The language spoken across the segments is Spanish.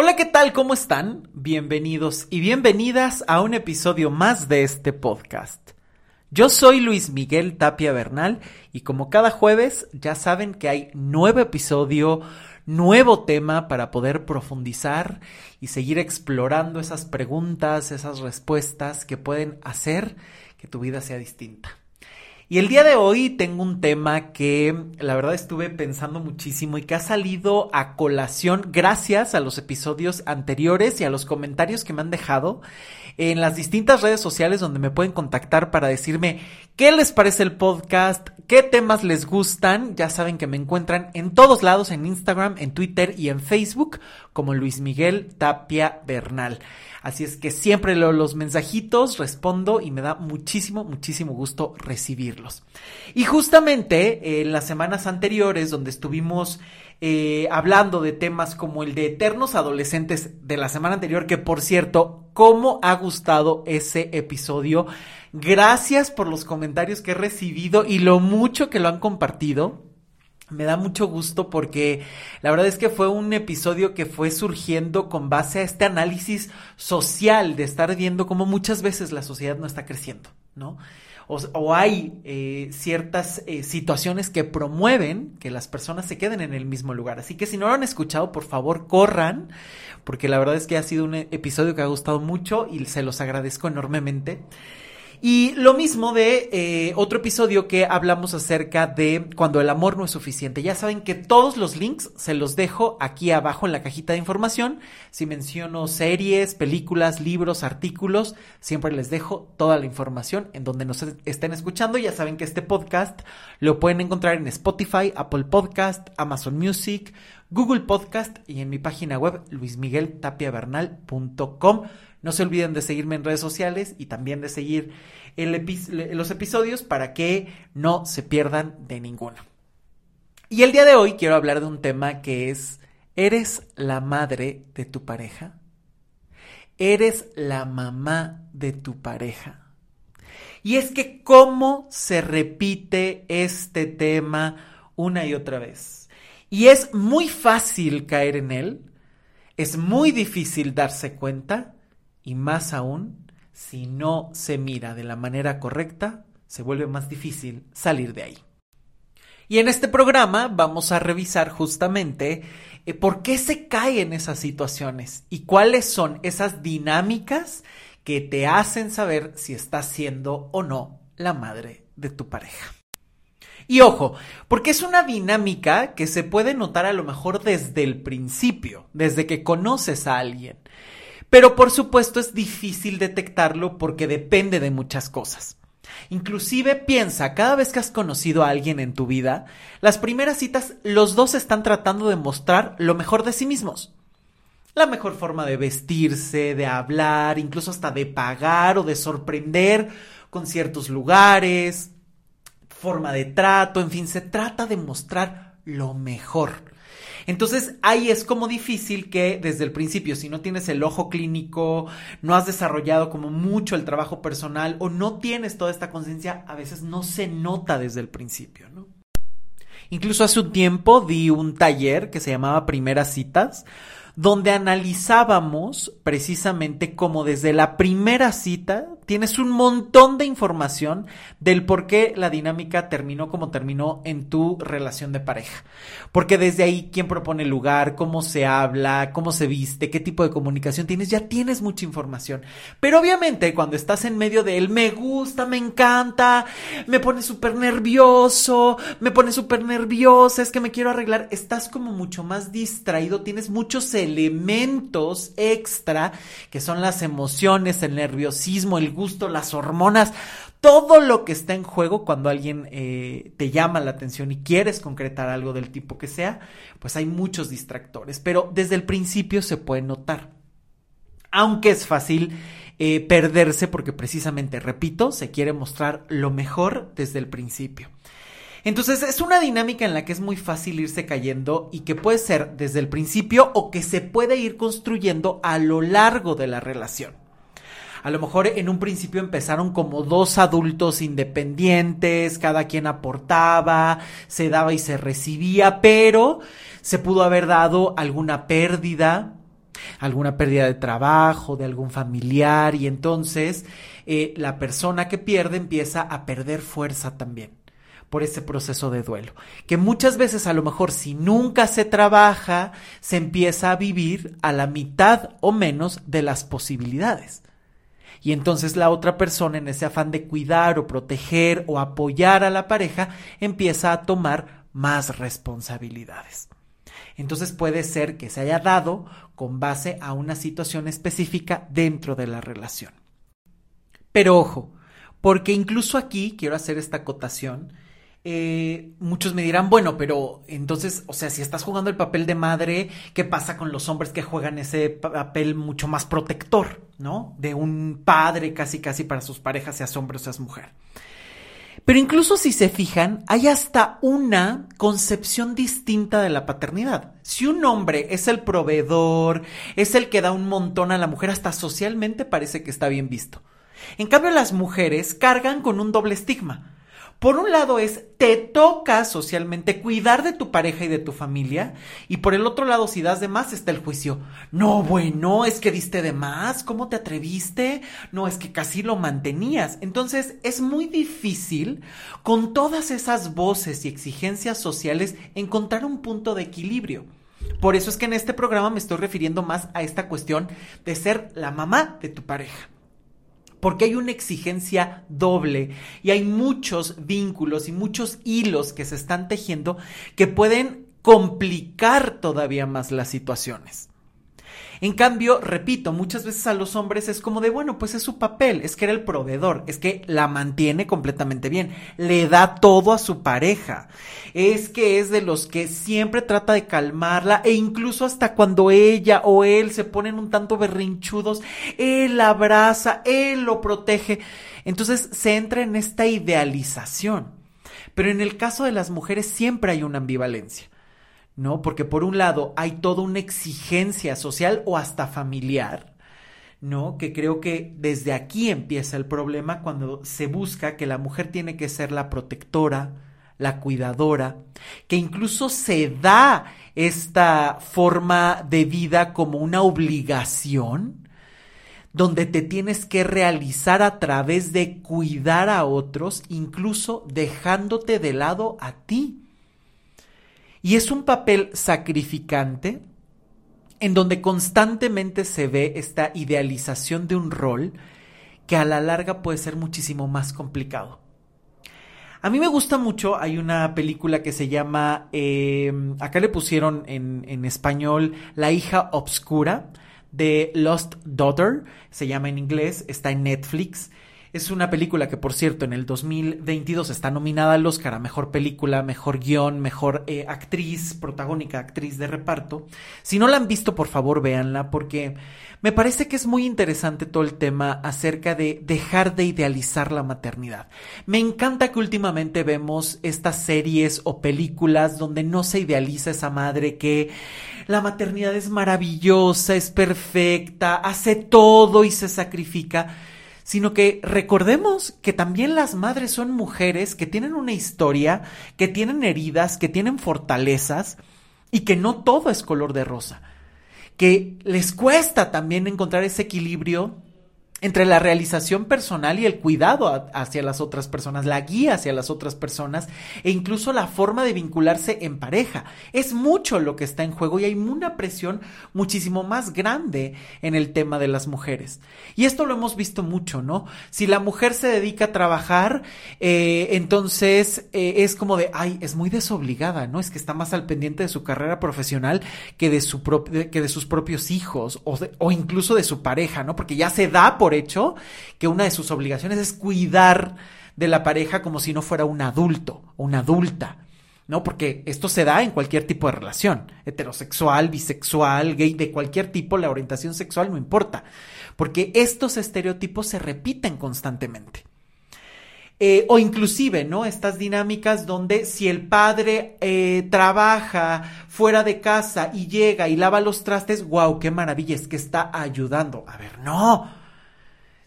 Hola, ¿qué tal? ¿Cómo están? Bienvenidos y bienvenidas a un episodio más de este podcast. Yo soy Luis Miguel Tapia Bernal y como cada jueves ya saben que hay nuevo episodio, nuevo tema para poder profundizar y seguir explorando esas preguntas, esas respuestas que pueden hacer que tu vida sea distinta. Y el día de hoy tengo un tema que la verdad estuve pensando muchísimo y que ha salido a colación gracias a los episodios anteriores y a los comentarios que me han dejado en las distintas redes sociales donde me pueden contactar para decirme qué les parece el podcast, qué temas les gustan. Ya saben que me encuentran en todos lados, en Instagram, en Twitter y en Facebook como Luis Miguel Tapia Bernal. Así es que siempre los mensajitos, respondo y me da muchísimo, muchísimo gusto recibirlos. Y justamente en las semanas anteriores donde estuvimos eh, hablando de temas como el de eternos adolescentes de la semana anterior, que por cierto, cómo ha gustado ese episodio. Gracias por los comentarios que he recibido y lo mucho que lo han compartido. Me da mucho gusto porque la verdad es que fue un episodio que fue surgiendo con base a este análisis social de estar viendo cómo muchas veces la sociedad no está creciendo, ¿no? O, hay eh, ciertas eh, situaciones que promueven que las personas se queden en el mismo lugar. Así que si no lo han escuchado, por favor, corran, porque la verdad es que ha sido un episodio que ha gustado mucho y se los agradezco enormemente. Y lo mismo de eh, otro episodio que hablamos acerca de cuando el amor no es suficiente. Ya saben que todos los links se los dejo aquí abajo en la cajita de información. Si menciono series, películas, libros, artículos, siempre les dejo toda la información en donde nos estén escuchando. Ya saben que este podcast lo pueden encontrar en Spotify, Apple Podcast, Amazon Music, Google Podcast y en mi página web luismigueltapiavernal.com. No se olviden de seguirme en redes sociales y también de seguir los episodios para que no se pierdan de ninguno. Y el día de hoy quiero hablar de un tema que es, ¿eres la madre de tu pareja? ¿Eres la mamá de tu pareja? Y es que cómo se repite este tema una y otra vez. Y es muy fácil caer en él, es muy difícil darse cuenta y más aún, si no se mira de la manera correcta, se vuelve más difícil salir de ahí. Y en este programa vamos a revisar justamente eh, por qué se caen esas situaciones y cuáles son esas dinámicas que te hacen saber si estás siendo o no la madre de tu pareja. Y ojo, porque es una dinámica que se puede notar a lo mejor desde el principio, desde que conoces a alguien. Pero por supuesto es difícil detectarlo porque depende de muchas cosas. Inclusive piensa, cada vez que has conocido a alguien en tu vida, las primeras citas los dos están tratando de mostrar lo mejor de sí mismos. La mejor forma de vestirse, de hablar, incluso hasta de pagar o de sorprender con ciertos lugares, forma de trato, en fin, se trata de mostrar lo mejor. Entonces ahí es como difícil que desde el principio, si no tienes el ojo clínico, no has desarrollado como mucho el trabajo personal o no tienes toda esta conciencia, a veces no se nota desde el principio, ¿no? Incluso hace un tiempo di un taller que se llamaba Primeras Citas, donde analizábamos precisamente cómo desde la primera cita tienes un montón de información del por qué la dinámica terminó como terminó en tu relación de pareja. Porque desde ahí, quién propone el lugar, cómo se habla, cómo se viste, qué tipo de comunicación tienes, ya tienes mucha información. Pero obviamente cuando estás en medio de él, me gusta, me encanta, me pone súper nervioso, me pone súper nerviosa, es que me quiero arreglar, estás como mucho más distraído, tienes muchos elementos extra que son las emociones, el nerviosismo, el gusto, las hormonas, todo lo que está en juego cuando alguien eh, te llama la atención y quieres concretar algo del tipo que sea, pues hay muchos distractores, pero desde el principio se puede notar. Aunque es fácil eh, perderse porque precisamente, repito, se quiere mostrar lo mejor desde el principio. Entonces es una dinámica en la que es muy fácil irse cayendo y que puede ser desde el principio o que se puede ir construyendo a lo largo de la relación. A lo mejor en un principio empezaron como dos adultos independientes, cada quien aportaba, se daba y se recibía, pero se pudo haber dado alguna pérdida, alguna pérdida de trabajo, de algún familiar, y entonces eh, la persona que pierde empieza a perder fuerza también por ese proceso de duelo, que muchas veces a lo mejor si nunca se trabaja, se empieza a vivir a la mitad o menos de las posibilidades. Y entonces la otra persona, en ese afán de cuidar o proteger o apoyar a la pareja, empieza a tomar más responsabilidades. Entonces puede ser que se haya dado con base a una situación específica dentro de la relación. Pero ojo, porque incluso aquí quiero hacer esta acotación, eh, muchos me dirán, bueno, pero entonces, o sea, si estás jugando el papel de madre, ¿qué pasa con los hombres que juegan ese papel mucho más protector, ¿no? De un padre casi casi para sus parejas, seas hombre o seas mujer. Pero incluso si se fijan, hay hasta una concepción distinta de la paternidad. Si un hombre es el proveedor, es el que da un montón a la mujer, hasta socialmente parece que está bien visto. En cambio, las mujeres cargan con un doble estigma. Por un lado es, te toca socialmente cuidar de tu pareja y de tu familia, y por el otro lado, si das de más, está el juicio. No, bueno, es que diste de más, ¿cómo te atreviste? No, es que casi lo mantenías. Entonces, es muy difícil, con todas esas voces y exigencias sociales, encontrar un punto de equilibrio. Por eso es que en este programa me estoy refiriendo más a esta cuestión de ser la mamá de tu pareja porque hay una exigencia doble y hay muchos vínculos y muchos hilos que se están tejiendo que pueden complicar todavía más las situaciones. En cambio, repito, muchas veces a los hombres es como de, bueno, pues es su papel, es que era el proveedor, es que la mantiene completamente bien, le da todo a su pareja, es que es de los que siempre trata de calmarla e incluso hasta cuando ella o él se ponen un tanto berrinchudos, él abraza, él lo protege. Entonces se entra en esta idealización. Pero en el caso de las mujeres siempre hay una ambivalencia. ¿No? Porque por un lado hay toda una exigencia social o hasta familiar, ¿no? Que creo que desde aquí empieza el problema cuando se busca que la mujer tiene que ser la protectora, la cuidadora, que incluso se da esta forma de vida como una obligación, donde te tienes que realizar a través de cuidar a otros, incluso dejándote de lado a ti. Y es un papel sacrificante en donde constantemente se ve esta idealización de un rol que a la larga puede ser muchísimo más complicado. A mí me gusta mucho, hay una película que se llama, eh, acá le pusieron en, en español, La hija obscura de Lost Daughter, se llama en inglés, está en Netflix. Es una película que, por cierto, en el 2022 está nominada al Oscar a Mejor Película, Mejor Guión, Mejor eh, Actriz, Protagónica, Actriz de Reparto. Si no la han visto, por favor, véanla, porque me parece que es muy interesante todo el tema acerca de dejar de idealizar la maternidad. Me encanta que últimamente vemos estas series o películas donde no se idealiza esa madre que la maternidad es maravillosa, es perfecta, hace todo y se sacrifica sino que recordemos que también las madres son mujeres que tienen una historia, que tienen heridas, que tienen fortalezas y que no todo es color de rosa, que les cuesta también encontrar ese equilibrio entre la realización personal y el cuidado hacia las otras personas, la guía hacia las otras personas e incluso la forma de vincularse en pareja. Es mucho lo que está en juego y hay una presión muchísimo más grande en el tema de las mujeres. Y esto lo hemos visto mucho, ¿no? Si la mujer se dedica a trabajar, eh, entonces eh, es como de, ay, es muy desobligada, ¿no? Es que está más al pendiente de su carrera profesional que de, su que de sus propios hijos o, o incluso de su pareja, ¿no? Porque ya se da por hecho que una de sus obligaciones es cuidar de la pareja como si no fuera un adulto una adulta. ¿no? Porque esto se da en cualquier tipo de relación, heterosexual, bisexual, gay, de cualquier tipo, la orientación sexual no importa, porque estos estereotipos se repiten constantemente. Eh, o inclusive, ¿no? Estas dinámicas donde si el padre eh, trabaja fuera de casa y llega y lava los trastes, wow, qué maravilla, es que está ayudando. A ver, no,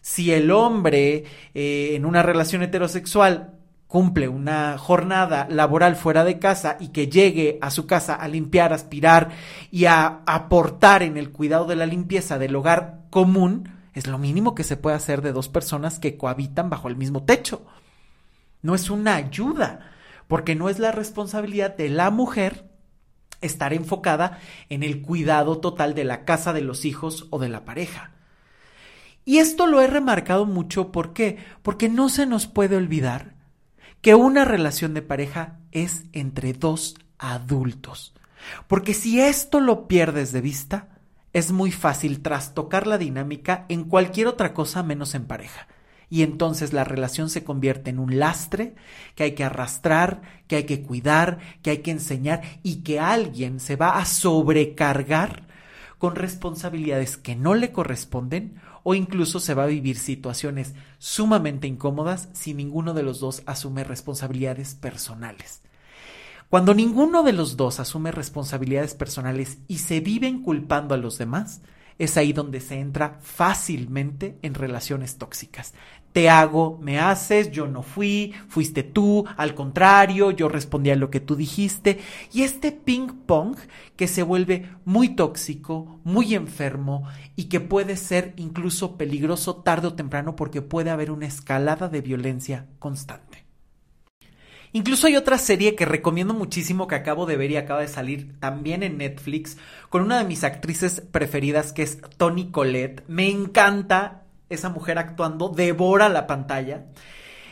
si el hombre eh, en una relación heterosexual cumple una jornada laboral fuera de casa y que llegue a su casa a limpiar, aspirar y a aportar en el cuidado de la limpieza del hogar común, es lo mínimo que se puede hacer de dos personas que cohabitan bajo el mismo techo. No es una ayuda, porque no es la responsabilidad de la mujer estar enfocada en el cuidado total de la casa, de los hijos o de la pareja. Y esto lo he remarcado mucho, ¿por qué? Porque no se nos puede olvidar que una relación de pareja es entre dos adultos. Porque si esto lo pierdes de vista, es muy fácil trastocar la dinámica en cualquier otra cosa menos en pareja. Y entonces la relación se convierte en un lastre que hay que arrastrar, que hay que cuidar, que hay que enseñar y que alguien se va a sobrecargar con responsabilidades que no le corresponden o incluso se va a vivir situaciones sumamente incómodas si ninguno de los dos asume responsabilidades personales. Cuando ninguno de los dos asume responsabilidades personales y se viven culpando a los demás, es ahí donde se entra fácilmente en relaciones tóxicas. Te hago, me haces, yo no fui, fuiste tú, al contrario, yo respondí a lo que tú dijiste. Y este ping pong que se vuelve muy tóxico, muy enfermo y que puede ser incluso peligroso tarde o temprano porque puede haber una escalada de violencia constante. Incluso hay otra serie que recomiendo muchísimo que acabo de ver y acaba de salir también en Netflix con una de mis actrices preferidas que es Toni Collette. Me encanta esa mujer actuando, devora la pantalla.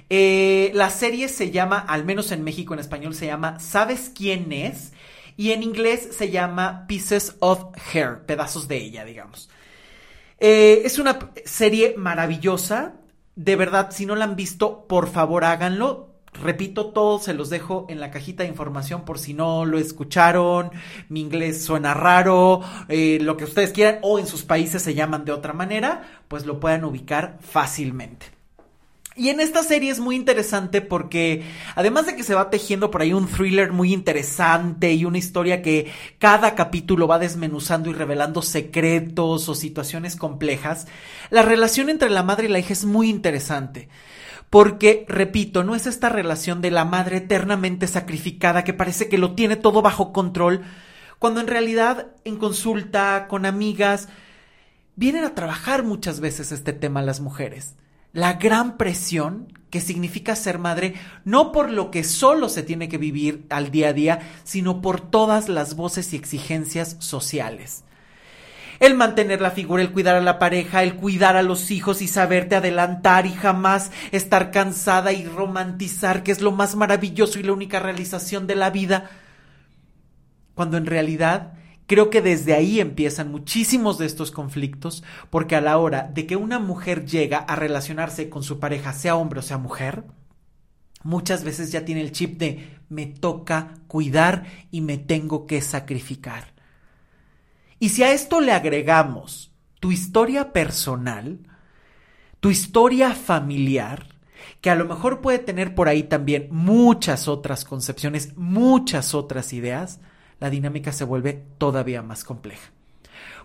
Eh, la serie se llama, al menos en México en español, se llama ¿Sabes quién es? Y en inglés se llama Pieces of Hair, pedazos de ella, digamos. Eh, es una serie maravillosa. De verdad, si no la han visto, por favor háganlo Repito, todo se los dejo en la cajita de información por si no lo escucharon, mi inglés suena raro, eh, lo que ustedes quieran, o en sus países se llaman de otra manera, pues lo puedan ubicar fácilmente. Y en esta serie es muy interesante porque además de que se va tejiendo por ahí un thriller muy interesante y una historia que cada capítulo va desmenuzando y revelando secretos o situaciones complejas, la relación entre la madre y la hija es muy interesante. Porque, repito, no es esta relación de la madre eternamente sacrificada que parece que lo tiene todo bajo control, cuando en realidad en consulta con amigas vienen a trabajar muchas veces este tema las mujeres. La gran presión que significa ser madre, no por lo que solo se tiene que vivir al día a día, sino por todas las voces y exigencias sociales el mantener la figura, el cuidar a la pareja, el cuidar a los hijos y saberte adelantar y jamás estar cansada y romantizar que es lo más maravilloso y la única realización de la vida. Cuando en realidad creo que desde ahí empiezan muchísimos de estos conflictos, porque a la hora de que una mujer llega a relacionarse con su pareja, sea hombre o sea mujer, muchas veces ya tiene el chip de me toca cuidar y me tengo que sacrificar. Y si a esto le agregamos tu historia personal, tu historia familiar, que a lo mejor puede tener por ahí también muchas otras concepciones, muchas otras ideas, la dinámica se vuelve todavía más compleja.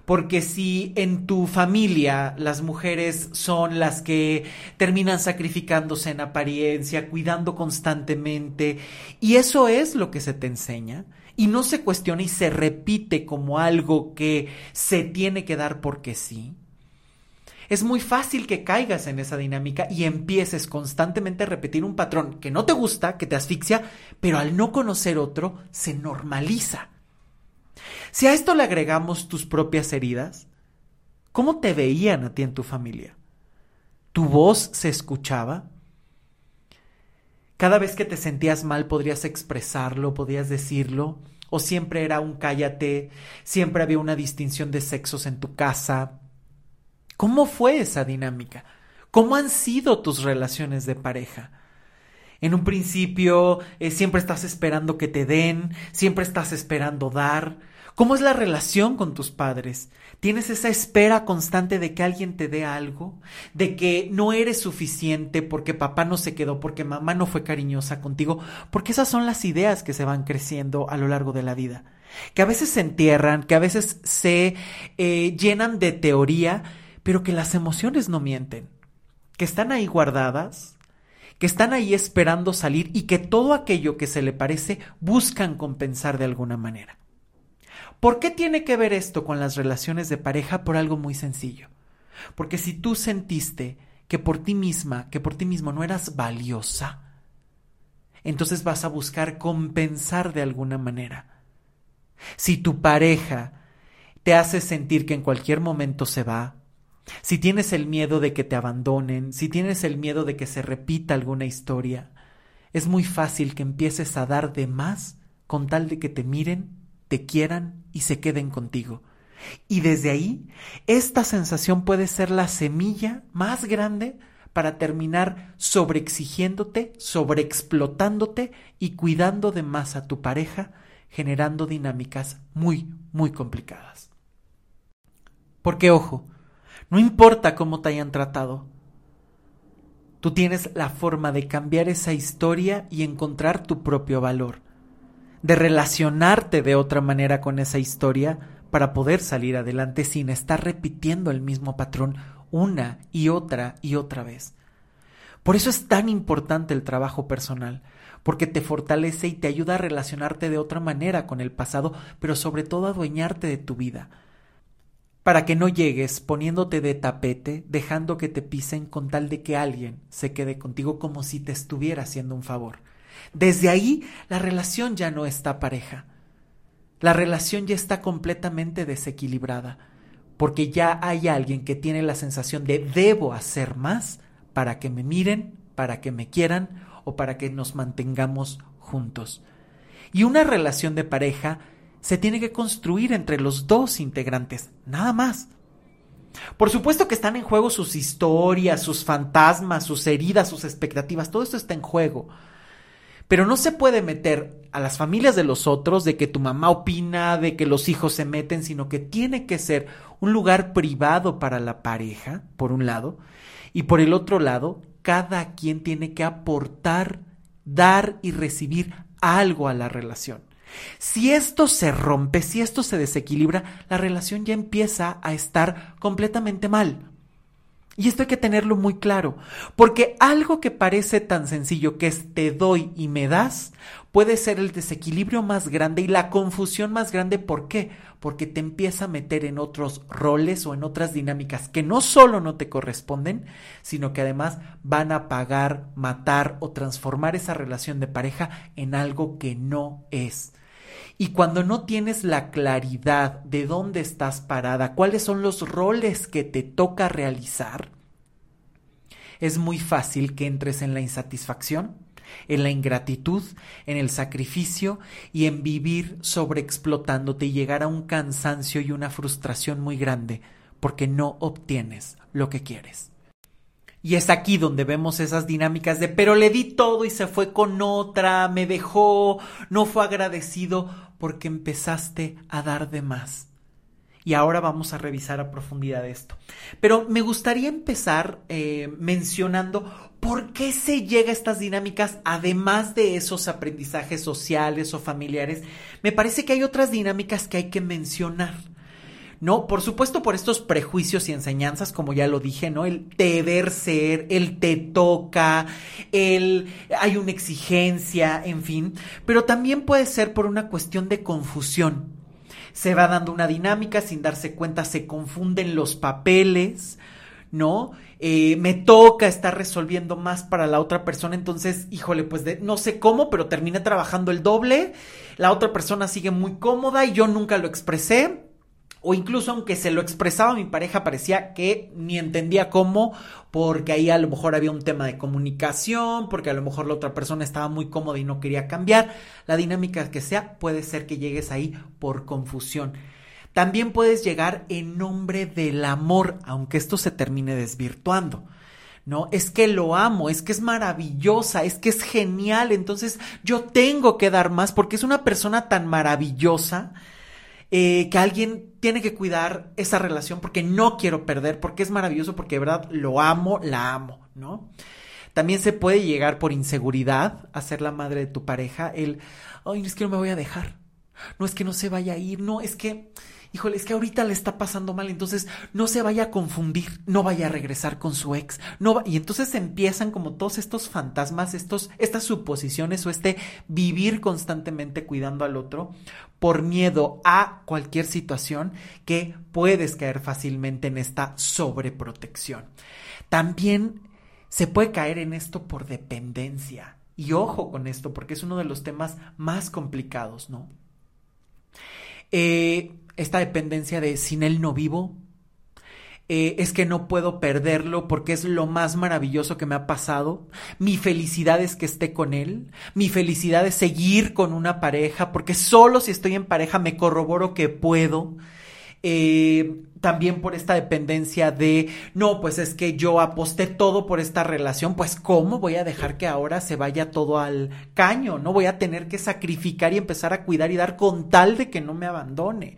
Porque si en tu familia las mujeres son las que terminan sacrificándose en apariencia, cuidando constantemente, y eso es lo que se te enseña, y no se cuestiona y se repite como algo que se tiene que dar porque sí, es muy fácil que caigas en esa dinámica y empieces constantemente a repetir un patrón que no te gusta, que te asfixia, pero al no conocer otro, se normaliza. Si a esto le agregamos tus propias heridas, ¿cómo te veían a ti en tu familia? ¿Tu voz se escuchaba? Cada vez que te sentías mal podrías expresarlo, podías decirlo, o siempre era un cállate, siempre había una distinción de sexos en tu casa. ¿Cómo fue esa dinámica? ¿Cómo han sido tus relaciones de pareja? En un principio eh, siempre estás esperando que te den, siempre estás esperando dar, ¿Cómo es la relación con tus padres? ¿Tienes esa espera constante de que alguien te dé algo? ¿De que no eres suficiente porque papá no se quedó, porque mamá no fue cariñosa contigo? Porque esas son las ideas que se van creciendo a lo largo de la vida. Que a veces se entierran, que a veces se eh, llenan de teoría, pero que las emociones no mienten. Que están ahí guardadas, que están ahí esperando salir y que todo aquello que se le parece buscan compensar de alguna manera. ¿Por qué tiene que ver esto con las relaciones de pareja? Por algo muy sencillo. Porque si tú sentiste que por ti misma, que por ti mismo no eras valiosa, entonces vas a buscar compensar de alguna manera. Si tu pareja te hace sentir que en cualquier momento se va, si tienes el miedo de que te abandonen, si tienes el miedo de que se repita alguna historia, es muy fácil que empieces a dar de más con tal de que te miren, te quieran y se queden contigo. Y desde ahí, esta sensación puede ser la semilla más grande para terminar sobreexigiéndote, sobreexplotándote y cuidando de más a tu pareja, generando dinámicas muy, muy complicadas. Porque, ojo, no importa cómo te hayan tratado, tú tienes la forma de cambiar esa historia y encontrar tu propio valor, de relacionarte de otra manera con esa historia para poder salir adelante sin estar repitiendo el mismo patrón una y otra y otra vez. Por eso es tan importante el trabajo personal, porque te fortalece y te ayuda a relacionarte de otra manera con el pasado, pero sobre todo a adueñarte de tu vida, para que no llegues poniéndote de tapete, dejando que te pisen con tal de que alguien se quede contigo como si te estuviera haciendo un favor. Desde ahí la relación ya no está pareja la relación ya está completamente desequilibrada, porque ya hay alguien que tiene la sensación de debo hacer más para que me miren, para que me quieran o para que nos mantengamos juntos. Y una relación de pareja se tiene que construir entre los dos integrantes, nada más. Por supuesto que están en juego sus historias, sus fantasmas, sus heridas, sus expectativas, todo esto está en juego. Pero no se puede meter a las familias de los otros de que tu mamá opina, de que los hijos se meten, sino que tiene que ser un lugar privado para la pareja, por un lado, y por el otro lado, cada quien tiene que aportar, dar y recibir algo a la relación. Si esto se rompe, si esto se desequilibra, la relación ya empieza a estar completamente mal. Y esto hay que tenerlo muy claro, porque algo que parece tan sencillo que es te doy y me das, puede ser el desequilibrio más grande y la confusión más grande. ¿Por qué? Porque te empieza a meter en otros roles o en otras dinámicas que no solo no te corresponden, sino que además van a pagar, matar o transformar esa relación de pareja en algo que no es. Y cuando no tienes la claridad de dónde estás parada, cuáles son los roles que te toca realizar, es muy fácil que entres en la insatisfacción, en la ingratitud, en el sacrificio y en vivir sobreexplotándote y llegar a un cansancio y una frustración muy grande porque no obtienes lo que quieres. Y es aquí donde vemos esas dinámicas de pero le di todo y se fue con otra, me dejó, no fue agradecido porque empezaste a dar de más. Y ahora vamos a revisar a profundidad esto. Pero me gustaría empezar eh, mencionando por qué se llega a estas dinámicas, además de esos aprendizajes sociales o familiares. Me parece que hay otras dinámicas que hay que mencionar. ¿No? Por supuesto por estos prejuicios y enseñanzas, como ya lo dije, ¿no? El deber ser, el te toca, el hay una exigencia, en fin, pero también puede ser por una cuestión de confusión. Se va dando una dinámica, sin darse cuenta se confunden los papeles, ¿no? Eh, me toca estar resolviendo más para la otra persona, entonces, híjole, pues de, no sé cómo, pero terminé trabajando el doble, la otra persona sigue muy cómoda y yo nunca lo expresé, o incluso aunque se lo expresaba mi pareja parecía que ni entendía cómo, porque ahí a lo mejor había un tema de comunicación, porque a lo mejor la otra persona estaba muy cómoda y no quería cambiar, la dinámica que sea, puede ser que llegues ahí por confusión. También puedes llegar en nombre del amor, aunque esto se termine desvirtuando. ¿no? Es que lo amo, es que es maravillosa, es que es genial, entonces yo tengo que dar más porque es una persona tan maravillosa eh, que alguien tiene que cuidar esa relación porque no quiero perder, porque es maravilloso, porque de verdad lo amo, la amo, ¿no? También se puede llegar por inseguridad a ser la madre de tu pareja, el, ay, es que no me voy a dejar, no es que no se vaya a ir, no, es que, híjole, es que ahorita le está pasando mal, entonces no se vaya a confundir, no vaya a regresar con su ex, no y entonces empiezan como todos estos fantasmas, estos, estas suposiciones o este vivir constantemente cuidando al otro por miedo a cualquier situación que puedes caer fácilmente en esta sobreprotección. También se puede caer en esto por dependencia. Y ojo con esto, porque es uno de los temas más complicados, ¿no? Eh, esta dependencia de sin él no vivo, eh, es que no puedo perderlo porque es lo más maravilloso que me ha pasado. Mi felicidad es que esté con él. Mi felicidad es seguir con una pareja porque solo si estoy en pareja me corroboro que puedo. Eh, también por esta dependencia de, no, pues es que yo aposté todo por esta relación, pues ¿cómo voy a dejar que ahora se vaya todo al caño? No voy a tener que sacrificar y empezar a cuidar y dar con tal de que no me abandone.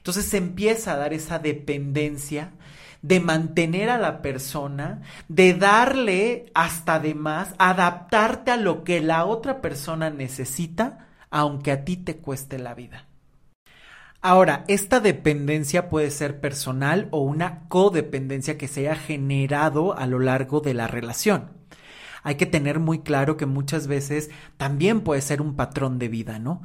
Entonces se empieza a dar esa dependencia de mantener a la persona, de darle hasta de más, adaptarte a lo que la otra persona necesita, aunque a ti te cueste la vida. Ahora, esta dependencia puede ser personal o una codependencia que se haya generado a lo largo de la relación. Hay que tener muy claro que muchas veces también puede ser un patrón de vida, ¿no?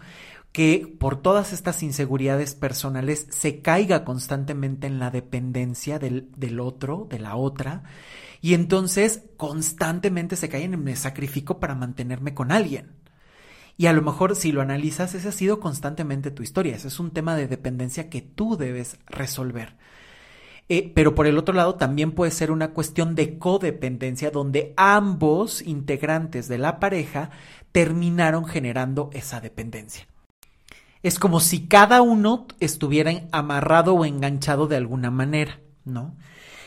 Que por todas estas inseguridades personales se caiga constantemente en la dependencia del, del otro, de la otra, y entonces constantemente se caen en me sacrifico para mantenerme con alguien. Y a lo mejor si lo analizas, ese ha sido constantemente tu historia. Ese es un tema de dependencia que tú debes resolver. Eh, pero por el otro lado también puede ser una cuestión de codependencia donde ambos integrantes de la pareja terminaron generando esa dependencia. Es como si cada uno estuviera amarrado o enganchado de alguna manera, ¿no?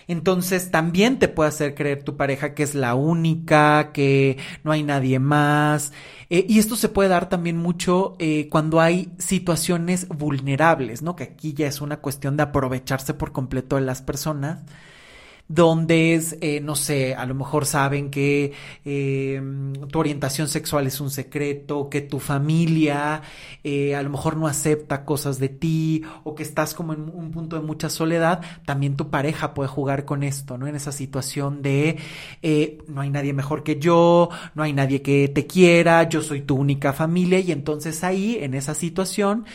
Entonces también te puede hacer creer tu pareja que es la única, que no hay nadie más. Eh, y esto se puede dar también mucho eh, cuando hay situaciones vulnerables, ¿no? Que aquí ya es una cuestión de aprovecharse por completo de las personas donde es, eh, no sé, a lo mejor saben que eh, tu orientación sexual es un secreto, que tu familia eh, a lo mejor no acepta cosas de ti o que estás como en un punto de mucha soledad, también tu pareja puede jugar con esto, ¿no? En esa situación de no hay nadie mejor que yo, no hay nadie que te quiera, yo soy tu única familia y entonces ahí, en esa situación,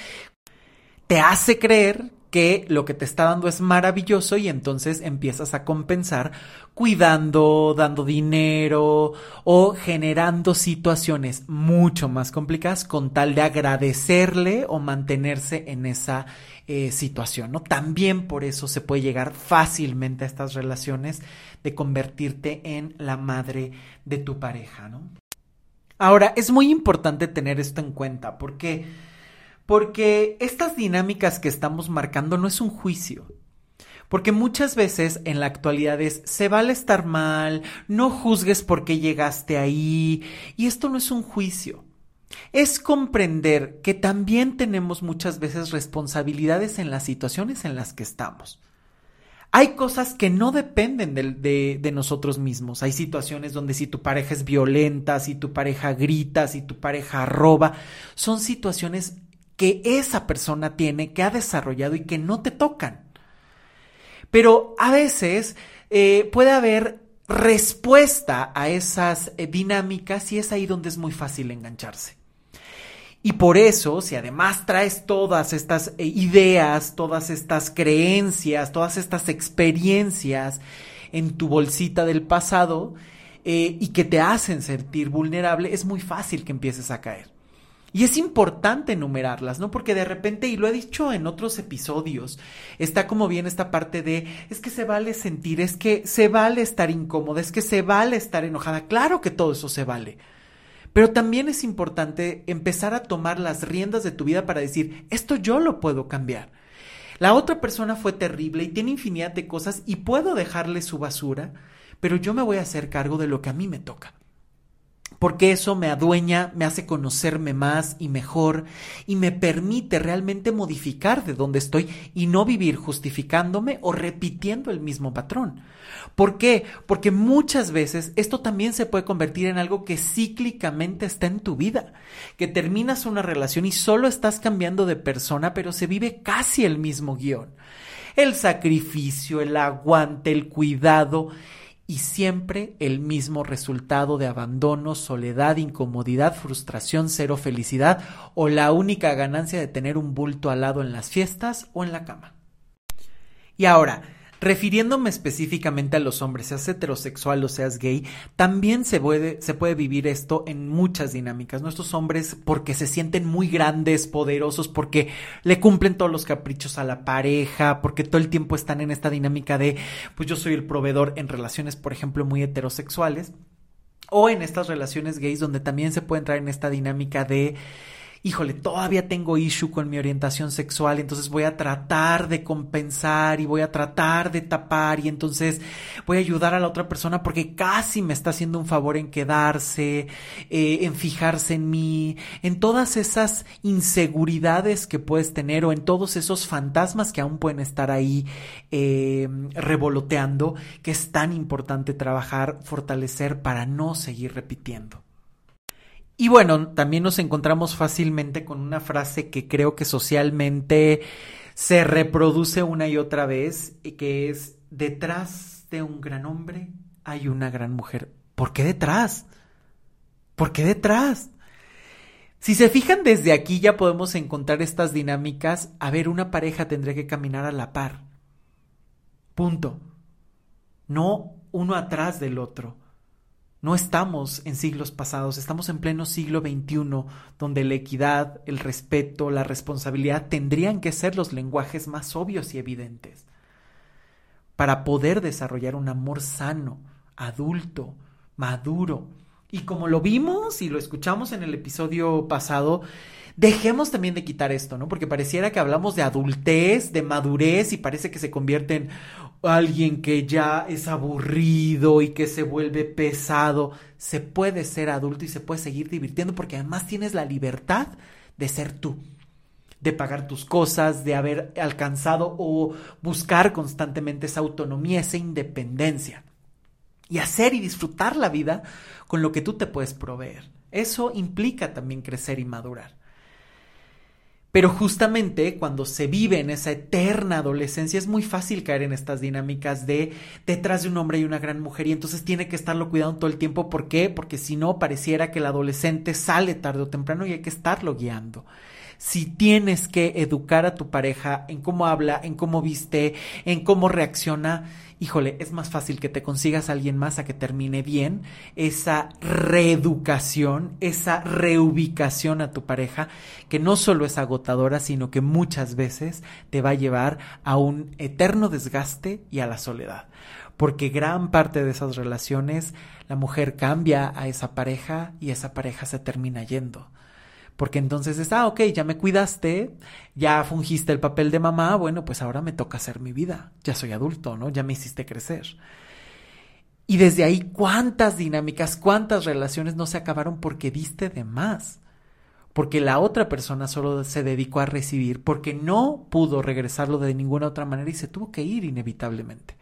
te hace creer que lo que te está dando es maravilloso y entonces empiezas a compensar cuidando, dando dinero o generando situaciones mucho más complicadas con tal de agradecerle o mantenerse en esa eh, situación, ¿no? También por eso se puede llegar fácilmente a estas relaciones de convertirte en la madre de tu pareja, ¿no? Ahora, es muy importante tener esto en cuenta porque porque estas dinámicas que estamos marcando no es un juicio. Porque muchas veces en la actualidad es, se vale estar mal, no juzgues por qué llegaste ahí, y esto no es un juicio. Es comprender que también tenemos muchas veces responsabilidades en las situaciones en las que estamos. Hay cosas que no dependen de, de, nosotros mismos. Hay situaciones donde si tu pareja es violenta, si tu pareja grita, si tu pareja roba, son situaciones que esa persona tiene, que ha desarrollado y que no te tocan. Pero a veces eh, puede haber respuesta a esas eh, dinámicas y es ahí donde es muy fácil engancharse. Y por eso, si además traes todas estas eh, ideas, todas estas creencias, todas estas experiencias en tu bolsita del pasado y que te hacen sentir vulnerable, es muy fácil que empieces a caer. Y es importante enumerarlas, ¿no? Porque de repente, y lo he dicho en otros episodios, está como bien esta parte de, es que se vale sentir, es que se vale estar incómoda, es que se vale estar enojada. Claro que todo eso se vale. Pero también es importante empezar a tomar las riendas de tu vida para decir, esto yo lo puedo cambiar. La otra persona fue terrible y tiene infinidad de cosas y puedo dejarle su basura, pero yo me voy a hacer cargo de lo que a mí me toca. Porque eso me adueña, me hace conocerme más y mejor y me permite realmente modificar de donde estoy y no vivir justificándome o repitiendo el mismo patrón. ¿Por qué? Porque muchas veces esto también se puede convertir en algo que cíclicamente está en tu vida, que terminas una relación y solo estás cambiando de persona, pero se vive casi el mismo guion. El sacrificio, el aguante, el cuidado y siempre el mismo resultado de abandono, soledad, incomodidad, frustración, cero felicidad o la única ganancia de tener un bulto al lado en las fiestas o en la cama. Y ahora, Refiriéndome específicamente a los hombres, seas heterosexual o seas gay, también se puede, se puede vivir esto en muchas dinámicas. Nuestros hombres, porque se sienten muy grandes, poderosos, porque le cumplen todos los caprichos a la pareja, porque todo el tiempo están en esta dinámica de, pues yo soy el proveedor en relaciones, por ejemplo, muy heterosexuales. O en estas relaciones gays donde también se puede entrar en esta dinámica de híjole, todavía tengo issue con mi orientación sexual, entonces voy a tratar de compensar y voy a tratar de tapar y entonces voy a ayudar a la otra persona porque casi me está haciendo un favor en quedarse, eh, en fijarse en mí, en todas esas inseguridades que puedes tener o en todos esos fantasmas que aún pueden estar ahí eh, revoloteando, que es tan importante trabajar, fortalecer para no seguir repitiendo. Y bueno, también nos encontramos fácilmente con una frase que creo que socialmente se reproduce una y otra vez, y que es, detrás de un gran hombre hay una gran mujer. ¿Por qué detrás? ¿Por qué detrás? Si se fijan desde aquí ya podemos encontrar estas dinámicas. A ver, una pareja tendría que caminar a la par. Punto. No uno atrás del otro. No estamos en siglos pasados, estamos en pleno siglo XXI, donde la equidad, el respeto, la responsabilidad tendrían que ser los lenguajes más obvios y evidentes para poder desarrollar un amor sano, adulto, maduro. Y como lo vimos y lo escuchamos en el episodio pasado, dejemos también de quitar esto, ¿no? Porque pareciera que hablamos de adultez, de madurez y parece que se convierte en alguien que ya es aburrido y que se vuelve pesado. Se puede ser adulto y se puede seguir divirtiendo porque además tienes la libertad de ser tú de pagar tus cosas, de haber alcanzado o buscar constantemente esa autonomía, esa independencia. Y hacer y disfrutar la vida con lo que tú te puedes proveer. Eso implica también crecer y madurar. Pero justamente cuando se vive en esa eterna adolescencia es muy fácil caer en estas dinámicas de detrás de un hombre y una gran mujer y entonces tiene que estarlo cuidando todo el tiempo. ¿Por qué? Porque si no pareciera que el adolescente sale tarde o temprano y hay que estarlo guiando si tienes que educar a tu pareja en cómo habla, en cómo viste, en cómo reacciona, híjole, es más fácil que te consigas a alguien más a que termine bien esa reeducación, esa reubicación a tu pareja, que no solo es agotadora, sino que muchas veces te va a llevar a un eterno desgaste y a la soledad. Porque gran parte de esas relaciones, la mujer cambia a esa pareja y esa pareja se termina yendo porque entonces es, ah, ok, ya me cuidaste, ya fungiste el papel de mamá, bueno, pues ahora me toca hacer mi vida, ya soy adulto, ¿no? Ya me hiciste crecer. Y desde ahí, ¿cuántas dinámicas, cuántas relaciones no se acabaron porque diste de más? Porque la otra persona solo se dedicó a recibir, porque no pudo regresarlo de ninguna otra manera y se tuvo que ir inevitablemente.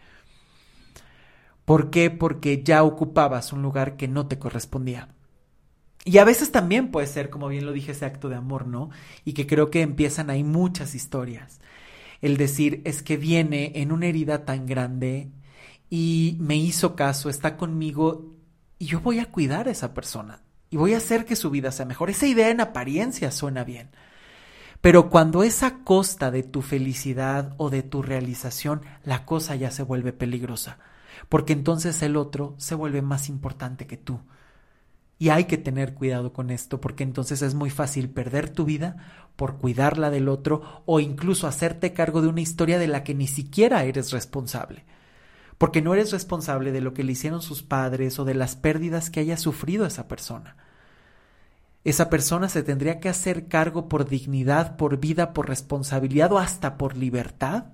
¿Por qué? Porque ya ocupabas un lugar que no te correspondía. Y a veces también puede ser, como bien lo dije, ese acto de amor, ¿no? Y que creo que empiezan ahí muchas historias. El decir, es que viene en una herida tan grande y me hizo caso, está conmigo y yo voy a cuidar a esa persona y voy a hacer que su vida sea mejor. Esa idea en apariencia suena bien. Pero cuando es a costa de tu felicidad o de tu realización, la cosa ya se vuelve peligrosa, porque entonces el otro se vuelve más importante que tú y hay que tener cuidado con esto porque entonces es muy fácil perder tu vida por cuidarla del otro o incluso hacerte cargo de una historia de la que ni siquiera eres responsable. Porque no eres responsable de lo que le hicieron sus padres o de las pérdidas que haya sufrido esa persona. Esa persona se tendría que hacer cargo por dignidad, por vida, por responsabilidad o hasta por libertad.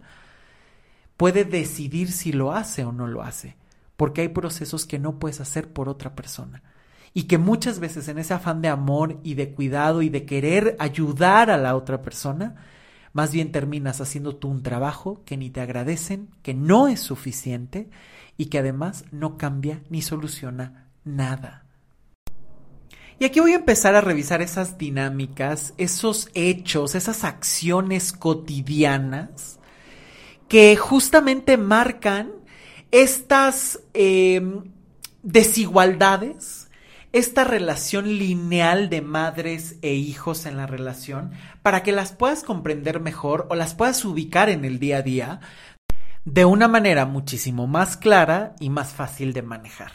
Puede decidir si lo hace o no lo hace, porque hay procesos que no puedes hacer por otra persona y que muchas veces en ese afán de amor y de cuidado y de querer ayudar a la otra persona, más bien terminas haciendo tú un trabajo que ni te agradecen, que no es suficiente y que además no cambia ni soluciona nada. Y aquí voy a empezar a revisar esas dinámicas, esos hechos, esas acciones cotidianas que justamente marcan estas eh, desigualdades esta relación lineal de madres e hijos en la relación para que las puedas comprender mejor o las puedas ubicar en el día a día de una manera muchísimo más clara y más fácil de manejar.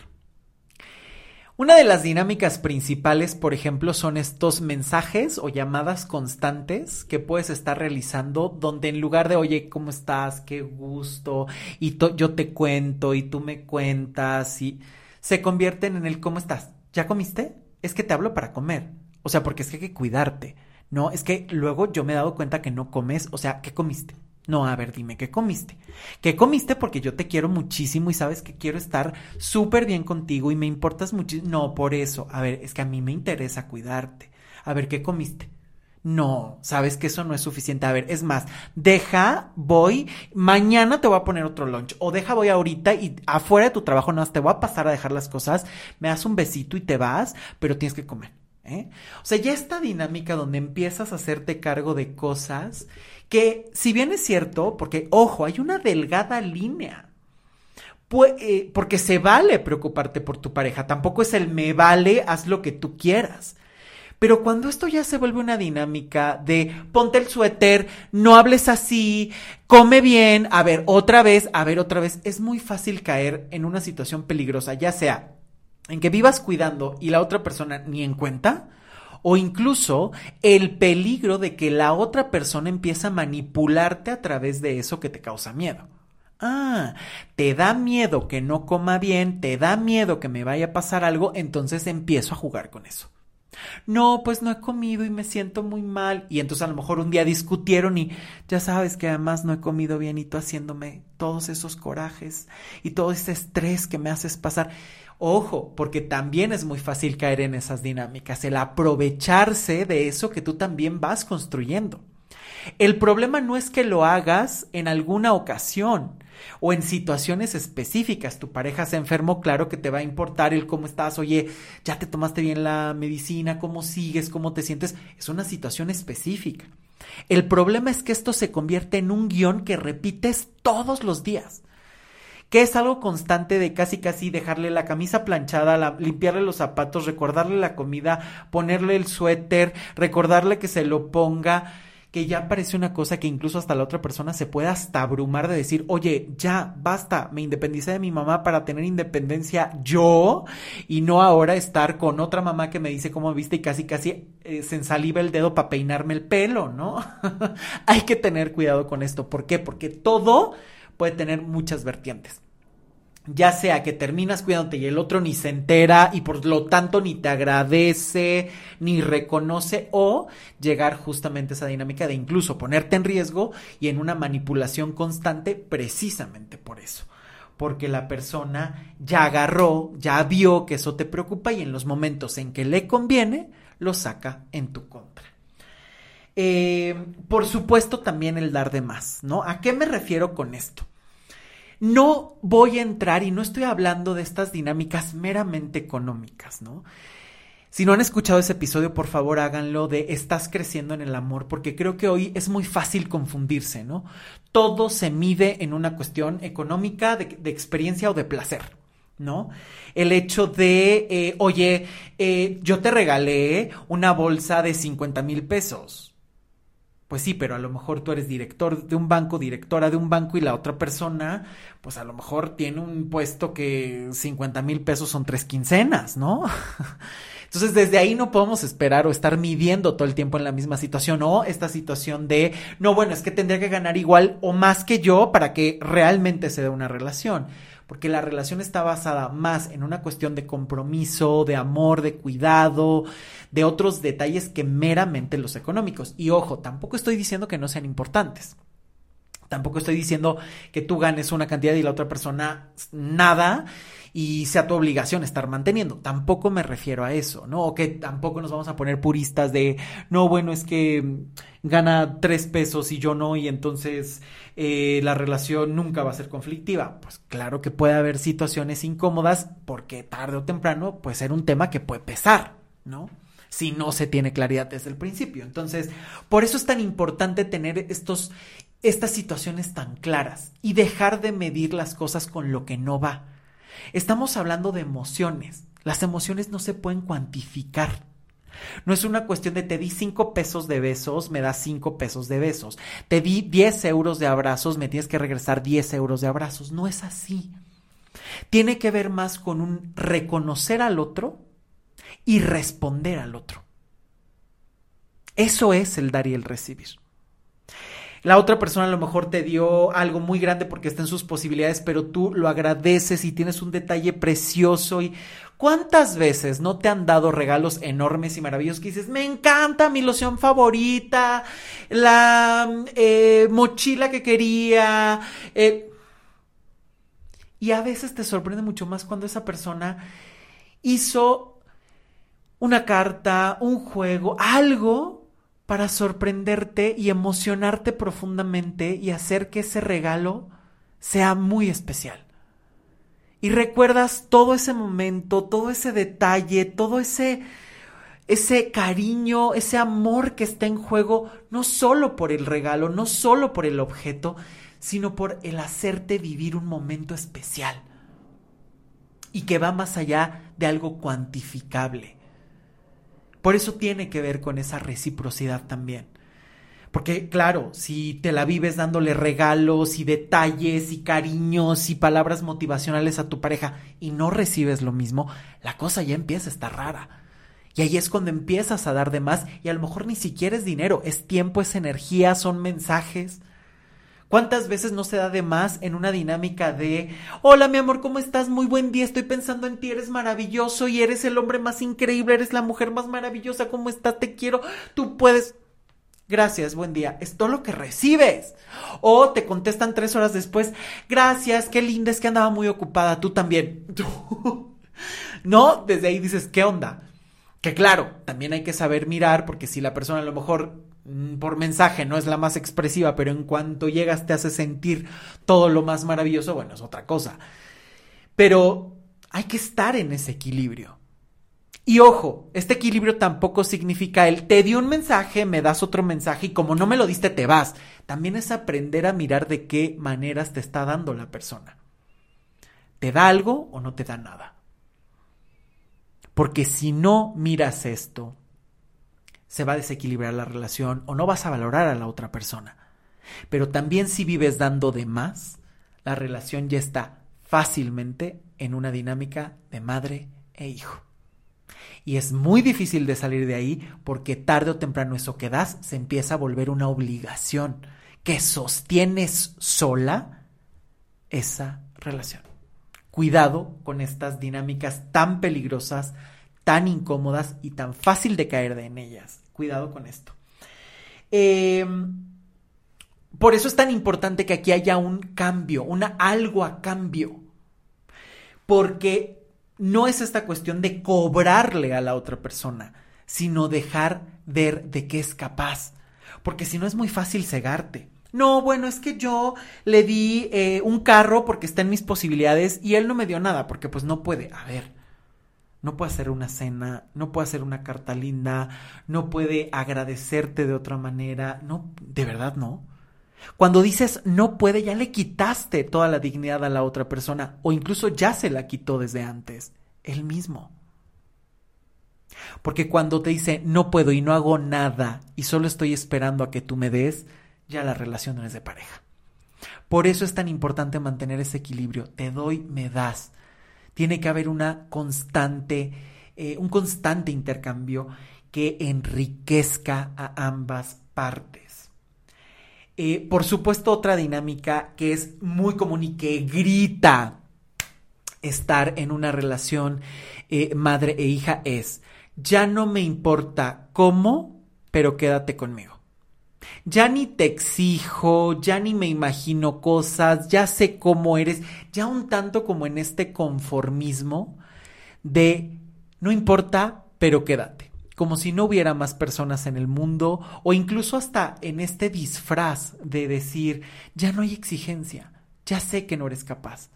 Una de las dinámicas principales, por ejemplo, son estos mensajes o llamadas constantes que puedes estar realizando donde en lugar de, oye, ¿cómo estás? Qué gusto, y yo te cuento y tú me cuentas, y se convierten en el ¿cómo estás? ¿Ya comiste? Es que te hablo para comer. O sea, porque es que hay que cuidarte. No, es que luego yo me he dado cuenta que no comes. O sea, ¿qué comiste? No, a ver, dime, ¿qué comiste? ¿Qué comiste? Porque yo te quiero muchísimo y sabes que quiero estar súper bien contigo y me importas muchísimo. No, por eso. A ver, es que a mí me interesa cuidarte. A ver, ¿qué comiste? No, sabes que eso no es suficiente. A ver, es más, deja, voy, mañana te voy a poner otro lunch. O deja, voy ahorita y afuera de tu trabajo, no, te voy a pasar a dejar las cosas, me das un besito y te vas, pero tienes que comer. ¿eh? O sea, ya esta dinámica donde empiezas a hacerte cargo de cosas que, si bien es cierto, porque, ojo, hay una delgada línea. Eh, porque se vale preocuparte por tu pareja, tampoco es el me vale, haz lo que tú quieras. Pero cuando esto ya se vuelve una dinámica de ponte el suéter, no hables así, come bien, a ver otra vez, a ver otra vez, es muy fácil caer en una situación peligrosa, ya sea en que vivas cuidando y la otra persona ni en cuenta, o incluso el peligro de que la otra persona empiece a manipularte a través de eso que te causa miedo. Ah, te da miedo que no coma bien, te da miedo que me vaya a pasar algo, entonces empiezo a jugar con eso. No, pues no he comido y me siento muy mal. Y entonces a lo mejor un día discutieron y ya sabes que además no he comido bien y tú haciéndome todos esos corajes y todo ese estrés que me haces pasar. Ojo, porque también es muy fácil caer en esas dinámicas, el aprovecharse de eso que tú también vas construyendo. El problema no es que lo hagas en alguna ocasión o en situaciones específicas. Tu pareja se enfermó, claro que te va a importar el cómo estás, oye, ya te tomaste bien la medicina, cómo sigues, cómo te sientes. Es una situación específica. El problema es que esto se convierte en un guion que repites todos los días que es algo constante de casi casi dejarle la camisa planchada, limpiarle los zapatos, recordarle la comida, ponerle el suéter, recordarle que se lo ponga que ya parece una cosa que incluso hasta la otra persona se puede hasta abrumar de decir, oye, ya, basta, me independicé de mi mamá para tener independencia yo y no ahora estar con otra mamá que me dice cómo viste y casi, casi eh, se ensaliva el dedo para peinarme el pelo, ¿no? Hay que tener cuidado con esto. ¿Por qué? Porque todo puede tener muchas vertientes ya sea que terminas cuidándote y el otro ni se entera y por lo tanto ni te agradece, ni reconoce, o llegar justamente a esa dinámica de incluso ponerte en riesgo y en una manipulación constante precisamente por eso. Porque la persona ya agarró, ya vio que eso te preocupa y en los momentos en que le conviene, lo saca en tu contra. Eh, por supuesto también el dar de más, ¿no? ¿A qué me refiero con esto? No voy a entrar y no estoy hablando de estas dinámicas meramente económicas, ¿no? Si no han escuchado ese episodio, por favor háganlo de estás creciendo en el amor, porque creo que hoy es muy fácil confundirse, ¿no? Todo se mide en una cuestión económica, de, experiencia o de placer. ¿no? El hecho de, eh, oye, eh, yo te regalé una bolsa de 50 mil pesos. Pues sí, pero a lo mejor tú eres director de un banco, directora de un banco y la otra persona, pues a lo mejor tiene un puesto que 50 mil pesos son tres quincenas, ¿no? Entonces, desde ahí no podemos esperar o estar midiendo todo el tiempo en la misma situación o esta situación de, no, bueno, es que tendría que ganar igual o más que yo para que realmente se dé una relación porque la relación está basada más en una cuestión de compromiso, de amor, de cuidado, de otros detalles que meramente los económicos. Y ojo, tampoco estoy diciendo que no sean importantes. Tampoco estoy diciendo que tú ganes una cantidad y la otra persona nada y sea tu obligación estar manteniendo. Tampoco me refiero a eso, ¿no? O que tampoco nos vamos a poner puristas de, no, bueno, es que gana tres pesos y yo no, y entonces eh, la relación nunca va a ser conflictiva. Pues claro que puede haber situaciones incómodas porque tarde o temprano puede ser un tema que puede pesar, ¿no? Si no se tiene claridad desde el principio. Entonces, por eso es tan importante tener estos, estas situaciones tan claras y dejar de medir las cosas con lo que no va. Estamos hablando de emociones. Las emociones no se pueden cuantificar. No es una cuestión de te di cinco pesos de besos, me das cinco pesos de besos. Te di 10 euros de abrazos, me tienes que regresar 10 euros de abrazos. No es así. Tiene que ver más con un reconocer al otro y responder al otro. Eso es el dar y el recibir. La otra persona a lo mejor te dio algo muy grande porque está en sus posibilidades, pero tú lo agradeces y tienes un detalle precioso y ¿cuántas veces no te han dado regalos enormes y maravillosos que dices, me encanta mi loción favorita, la eh, mochila que quería? Eh"? y a veces te sorprende mucho más cuando esa persona hizo una carta, un juego, algo para sorprenderte y emocionarte profundamente y hacer que ese regalo sea muy especial. Y recuerdas todo ese momento, todo ese detalle, todo ese ese cariño, ese amor que está en juego, no solo por el regalo, no solo por el objeto, sino por el hacerte vivir un momento especial y que va más allá de algo cuantificable. Por eso tiene que ver con esa reciprocidad también. Porque claro, si te la vives dándole regalos y detalles y cariños y palabras motivacionales a tu pareja y no recibes lo mismo, la cosa ya empieza a estar rara. Y ahí es cuando empiezas a dar de más y a lo mejor ni siquiera es dinero, es tiempo, es energía, son mensajes. ¿Cuántas veces no se da de más en una dinámica de, hola mi amor, ¿cómo estás? Muy buen día, estoy pensando en ti, eres maravilloso y eres el hombre más increíble, eres la mujer más maravillosa, ¿cómo estás? Te quiero, tú puedes. Gracias, buen día. Es todo lo que recibes. O te contestan tres horas después, gracias, qué linda, es que andaba muy ocupada, tú también. no, desde ahí dices, ¿qué onda? Que claro, también hay que saber mirar, porque si la persona a lo mejor por mensaje no es la más expresiva, pero en cuanto llegas te hace sentir todo lo más maravilloso, bueno, es otra cosa. Pero hay que estar en ese equilibrio. Y ojo, este equilibrio tampoco significa el te di un mensaje, me das otro mensaje y como no me lo diste te vas. También es aprender a mirar de qué maneras te está dando la persona. ¿Te da algo o no te da nada? Porque si no miras esto, se va a desequilibrar la relación o no vas a valorar a la otra persona. Pero también si vives dando de más, la relación ya está fácilmente en una dinámica de madre e hijo. Y es muy difícil de salir de ahí porque tarde o temprano eso que das se empieza a volver una obligación que sostienes sola esa relación. Cuidado con estas dinámicas tan peligrosas, tan incómodas y tan fácil de caer en ellas. Cuidado con esto. Em, por eso es tan importante que aquí haya un cambio, una algo a cambio. Porque no es esta cuestión de cobrarle a la otra persona, sino dejar ver de qué es capaz. Porque si no es muy fácil cegarte. No, bueno, es que yo le di eh, un carro porque está en mis posibilidades y él no me dio nada porque pues no puede. A ver, no puede hacer una cena, no puede hacer una carta linda, no puede agradecerte de otra manera, no, de verdad no. Cuando dices no puede, ya le quitaste toda la dignidad a la otra persona o incluso ya se la quitó desde antes, él mismo. Porque cuando te dice no puedo y no hago nada y solo estoy esperando a que tú me des, ya la relación no es de pareja. Por eso es tan importante mantener ese equilibrio. Te doy, me das tiene que haber una constante, eh, un constante intercambio que enriquezca a ambas partes. Eh, por supuesto, otra dinámica que es muy común y que grita estar en una relación eh, madre e hija es, ya no me importa cómo, pero quédate conmigo. Ya ni te exijo, ya ni me imagino cosas, ya sé cómo eres, ya un tanto como en este conformismo de no importa, pero quédate. Como si no hubiera más personas en el mundo o incluso hasta en este disfraz de decir, ya no hay exigencia, ya sé que no eres capaz,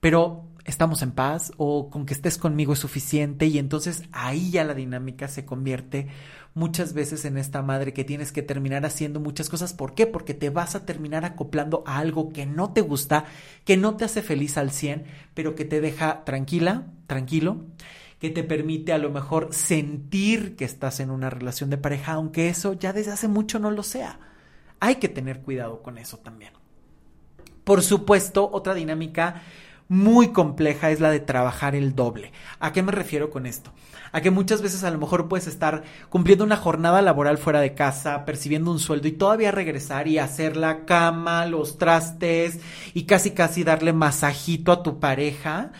pero estamos en paz o con que estés conmigo es suficiente y entonces ahí ya la dinámica se convierte muchas veces en esta madre que tienes que terminar haciendo muchas cosas. ¿Por qué? Porque te vas a terminar acoplando a algo que no te gusta, que no te hace feliz al 100, pero que te deja tranquila, tranquilo que te permite a lo mejor sentir que estás en una relación de pareja, aunque eso ya desde hace mucho no lo sea. Hay que tener cuidado con eso también. Por supuesto, otra dinámica muy compleja es la de trabajar el doble. ¿A qué me refiero con esto? A que muchas veces a lo mejor puedes estar cumpliendo una jornada laboral fuera de casa, percibiendo un sueldo y todavía regresar y hacer la cama, los trastes y casi casi darle masajito a tu pareja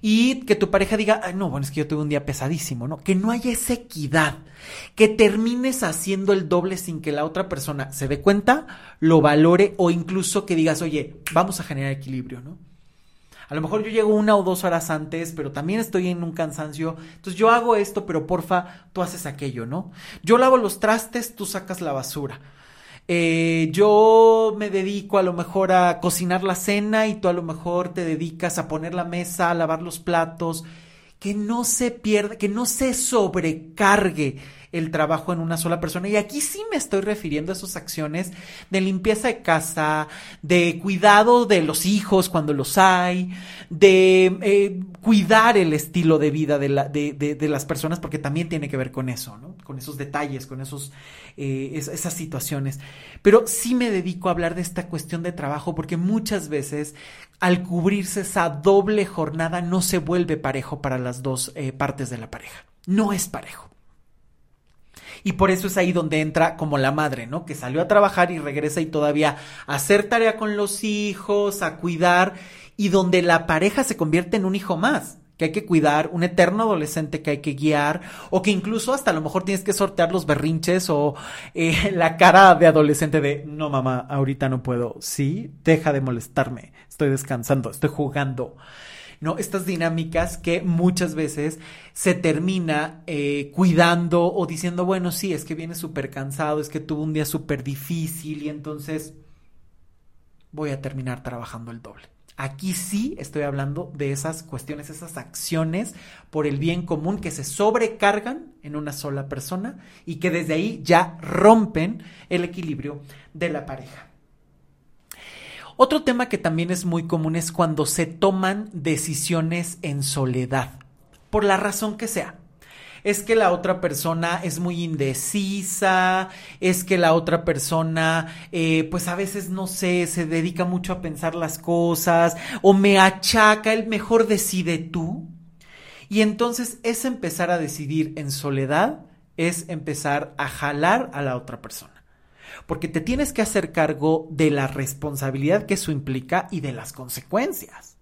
y que tu pareja diga, Ay, no, bueno, es que yo tuve un día pesadísimo, ¿no? Que no haya esa equidad, que termines haciendo el doble sin que la otra persona se dé cuenta, lo valore o incluso que digas, oye, vamos a generar equilibrio, ¿no? A lo mejor yo llego una o dos horas antes, pero también estoy en un cansancio. Entonces yo hago esto, pero porfa, tú haces aquello, ¿no? Yo lavo los trastes, tú sacas la basura. Eh, yo me dedico a lo mejor a cocinar la cena y tú a lo mejor te dedicas a poner la mesa, a lavar los platos, que no se pierda, que no se sobrecargue el trabajo en una sola persona. Y aquí sí me estoy refiriendo a esas acciones de limpieza de casa, de cuidado de los hijos cuando los hay, de eh, cuidar el estilo de vida de, la, de, de, las personas, porque también tiene que ver con eso. Con esos detalles, con esos, eh, esas situaciones. Pero sí me dedico a hablar de esta cuestión de trabajo, porque muchas veces al cubrirse esa doble jornada no se vuelve parejo para las dos eh, partes de la pareja. No es parejo. Y por eso es ahí donde entra como la madre, ¿no? Que salió a trabajar y regresa y todavía a hacer tarea con los hijos, a cuidar, y donde la pareja se convierte en un hijo más que hay que cuidar, un eterno adolescente que hay que guiar, o que incluso hasta a lo mejor tienes que sortear los berrinches o eh, la cara de adolescente de, no mamá, ahorita no puedo, sí, deja de molestarme, estoy descansando, estoy jugando. ¿No? Estas dinámicas que muchas veces se termina eh, cuidando o diciendo, bueno, sí, es que viene súper cansado, es que tuvo un día súper difícil y entonces voy a terminar trabajando el doble. Aquí sí estoy hablando de esas cuestiones, esas acciones por el bien común que se sobrecargan en una sola persona y que desde ahí ya rompen el equilibrio de la pareja. Otro tema que también es muy común es cuando se toman decisiones en soledad, por la razón que sea. Es que la otra persona es muy indecisa, es que la otra persona, eh, pues a veces no sé, se dedica mucho a pensar las cosas o me achaca, el mejor decide tú. Y entonces es empezar a decidir en soledad, es empezar a jalar a la otra persona porque te tienes que hacer cargo de la responsabilidad que eso implica y de las consecuencias.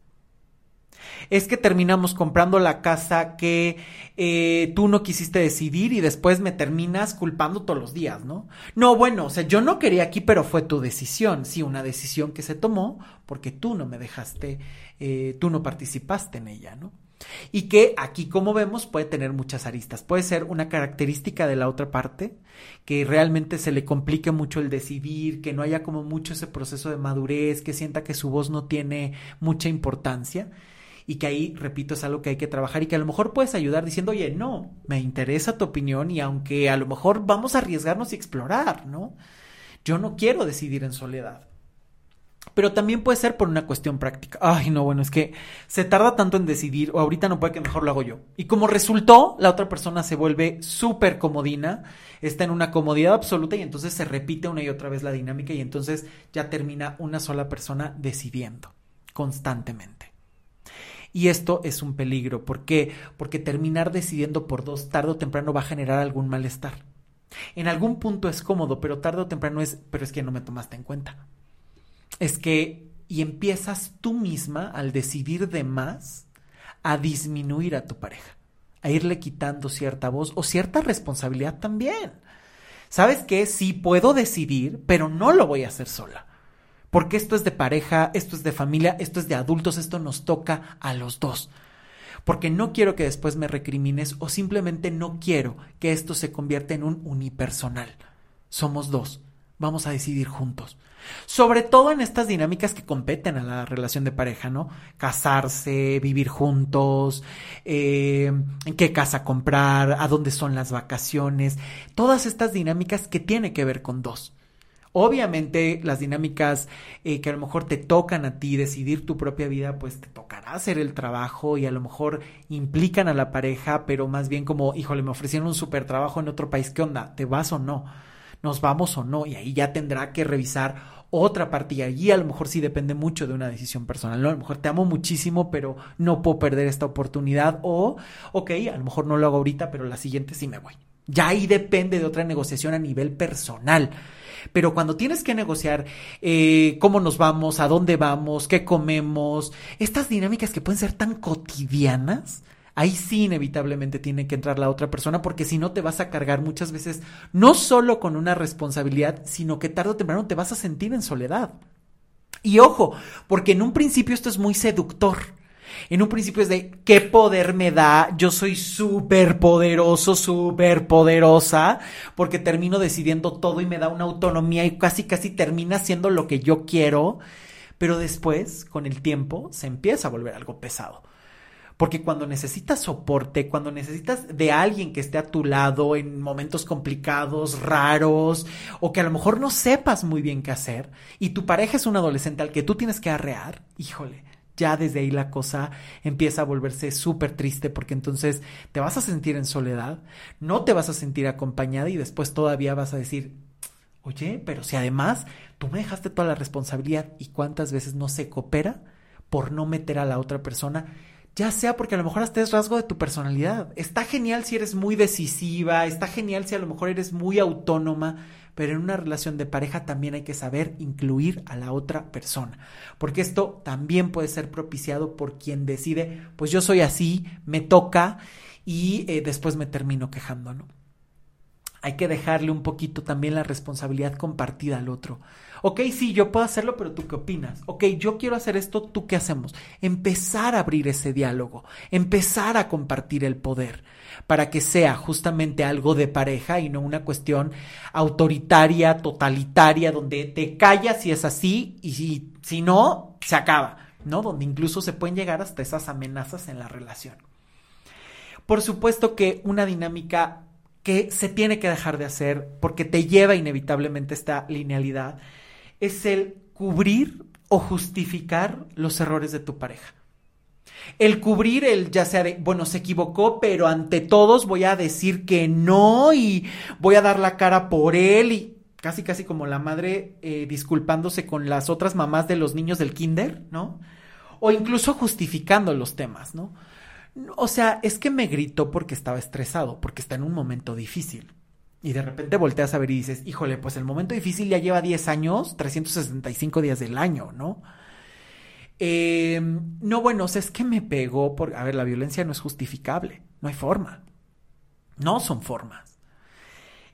Es que terminamos comprando la casa que eh, tú no quisiste decidir y después me terminas culpando todos los días, ¿no? No, bueno, o sea, yo no quería aquí, pero fue tu decisión, sí, una decisión que se tomó porque tú no me dejaste, eh, tú no participaste en ella, ¿no? Y que aquí, como vemos, puede tener muchas aristas. Puede ser una característica de la otra parte, que realmente se le complique mucho el decidir, que no haya como mucho ese proceso de madurez, que sienta que su voz no tiene mucha importancia. Y que ahí, repito, es algo que hay que trabajar y que a lo mejor puedes ayudar diciendo, oye, no, me interesa tu opinión y aunque a lo mejor vamos a arriesgarnos y explorar, ¿no? Yo no quiero decidir en soledad pero también puede ser por una cuestión práctica. Ay, no, bueno, es que se tarda tanto en decidir, o ahorita no puede que mejor lo hago yo. Y como resultó, la otra persona se vuelve súper comodina, está en una comodidad absoluta y entonces se repite una y otra vez la dinámica y entonces ya termina una sola persona decidiendo constantemente. Y esto es un peligro. ¿Por qué? Porque terminar decidiendo por dos tarde o temprano va a generar algún malestar. En algún punto es cómodo, pero tarde o temprano es, pero es que no me tomaste en cuenta es que y empiezas tú misma al decidir de más a disminuir a tu pareja, a irle quitando cierta voz o cierta responsabilidad también. ¿Sabes qué? Sí puedo decidir, pero no lo voy a hacer sola. Porque esto es de pareja, esto es de familia, esto es de adultos, esto nos toca a los dos. Porque no quiero que después me recrimines o simplemente no quiero que esto se convierta en un unipersonal. Somos dos. Vamos a decidir juntos. Sobre todo en estas dinámicas que competen a la relación de pareja, ¿no? Casarse, vivir juntos, eh, en qué casa comprar, a dónde son las vacaciones, todas estas dinámicas que tienen que ver con dos. Obviamente las dinámicas eh, que a lo mejor te tocan a ti decidir tu propia vida, pues te tocará hacer el trabajo y a lo mejor implican a la pareja, pero más bien como, híjole, me ofrecieron un super trabajo en otro país, ¿qué onda? ¿Te vas o no? ¿Nos vamos o no? Y ahí ya tendrá que revisar otra parte y a lo mejor sí depende mucho de una decisión personal, ¿no? A lo mejor te amo muchísimo, pero no puedo perder esta oportunidad o, ok, a lo mejor no lo hago ahorita, pero la siguiente sí me voy. Ya ahí depende de otra negociación a nivel personal. Pero cuando tienes que negociar eh, cómo nos vamos, a dónde vamos, qué comemos, estas dinámicas que pueden ser tan cotidianas, ahí sí inevitablemente tiene que entrar la otra persona porque si no te vas a cargar muchas veces no solo con una responsabilidad, sino que tarde o temprano te vas a sentir en soledad. Y ojo, porque en un principio esto es muy seductor. En un principio es de qué poder me da, yo soy súper poderoso, súper poderosa, porque termino decidiendo todo y me da una autonomía y casi casi termina siendo lo que yo quiero, pero después, con el tiempo, se empieza a volver algo pesado. Porque cuando necesitas soporte, cuando necesitas de alguien que esté a tu lado en momentos complicados, raros, o que a lo mejor no sepas muy bien qué hacer, y tu pareja es un adolescente al que tú tienes que arrear, híjole, ya desde ahí la cosa empieza a volverse súper triste porque entonces te vas a sentir en soledad, no te vas a sentir acompañada y después todavía vas a decir, oye, pero si además tú me dejaste toda la responsabilidad y cuántas veces no se coopera por no meter a la otra persona ya sea porque a lo mejor hasta es rasgo de tu personalidad. Está genial si eres muy decisiva, está genial si a lo mejor eres muy autónoma, pero en una relación de pareja también hay que saber incluir a la otra persona, porque esto también puede ser propiciado por quien decide, pues yo soy así, me toca y eh, después me termino quejando, ¿no? Hay que dejarle un poquito también la responsabilidad compartida al otro. Ok, sí, yo puedo hacerlo, pero tú qué opinas? Ok, yo quiero hacer esto, ¿tú qué hacemos? Empezar a abrir ese diálogo, empezar a compartir el poder para que sea justamente algo de pareja y no una cuestión autoritaria, totalitaria, donde te callas si es así y si, si no, se acaba, ¿no? Donde incluso se pueden llegar hasta esas amenazas en la relación. Por supuesto que una dinámica que se tiene que dejar de hacer porque te lleva inevitablemente esta linealidad es el cubrir o justificar los errores de tu pareja. El cubrir el ya sea de, bueno, se equivocó, pero ante todos voy a decir que no y voy a dar la cara por él y casi casi como la madre eh, disculpándose con las otras mamás de los niños del kinder, ¿no? O incluso justificando los temas, ¿no? O sea, es que me gritó porque estaba estresado, porque está en un momento difícil. Y de repente volteas a ver y dices, híjole, pues el momento difícil ya lleva 10 años, 365 días del año, ¿no? Eh, no, bueno, o sea, es que me pegó por... A ver, la violencia no es justificable, no hay forma. No son formas.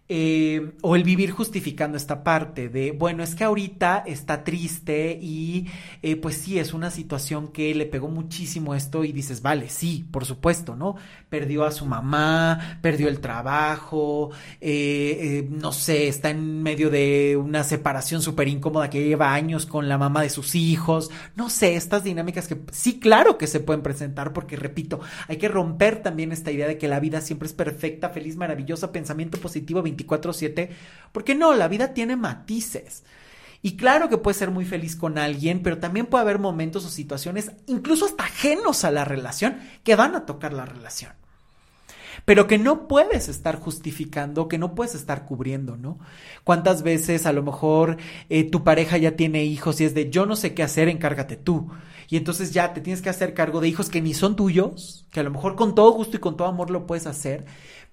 Eh, o el vivir justificando esta parte de, bueno, es que ahorita está triste y eh, pues sí, es una situación que le pegó muchísimo esto y dices, vale, sí, por supuesto, ¿no? Perdió a su mamá, perdió el trabajo, eh, no sé, está en medio de una separación súper incómoda que lleva años con la mamá de sus hijos, no sé, estas dinámicas que sí, claro que se pueden presentar porque, repito, hay que romper también esta idea de que la vida siempre es perfecta, feliz, maravillosa, pensamiento positivo, 24/7, porque no, la vida tiene matices. Y claro que puede ser muy feliz con alguien, pero también puede haber momentos o situaciones, incluso hasta ajenos a la relación, que van a tocar la relación. Pero que no puedes estar justificando, que no puedes estar cubriendo, ¿no? ¿Cuántas veces a lo mejor eh, tu pareja ya tiene hijos y es de yo no sé qué hacer, encárgate tú? Y entonces ya te tienes que hacer cargo de hijos que ni son tuyos, que a lo mejor con todo gusto y con todo amor lo puedes hacer,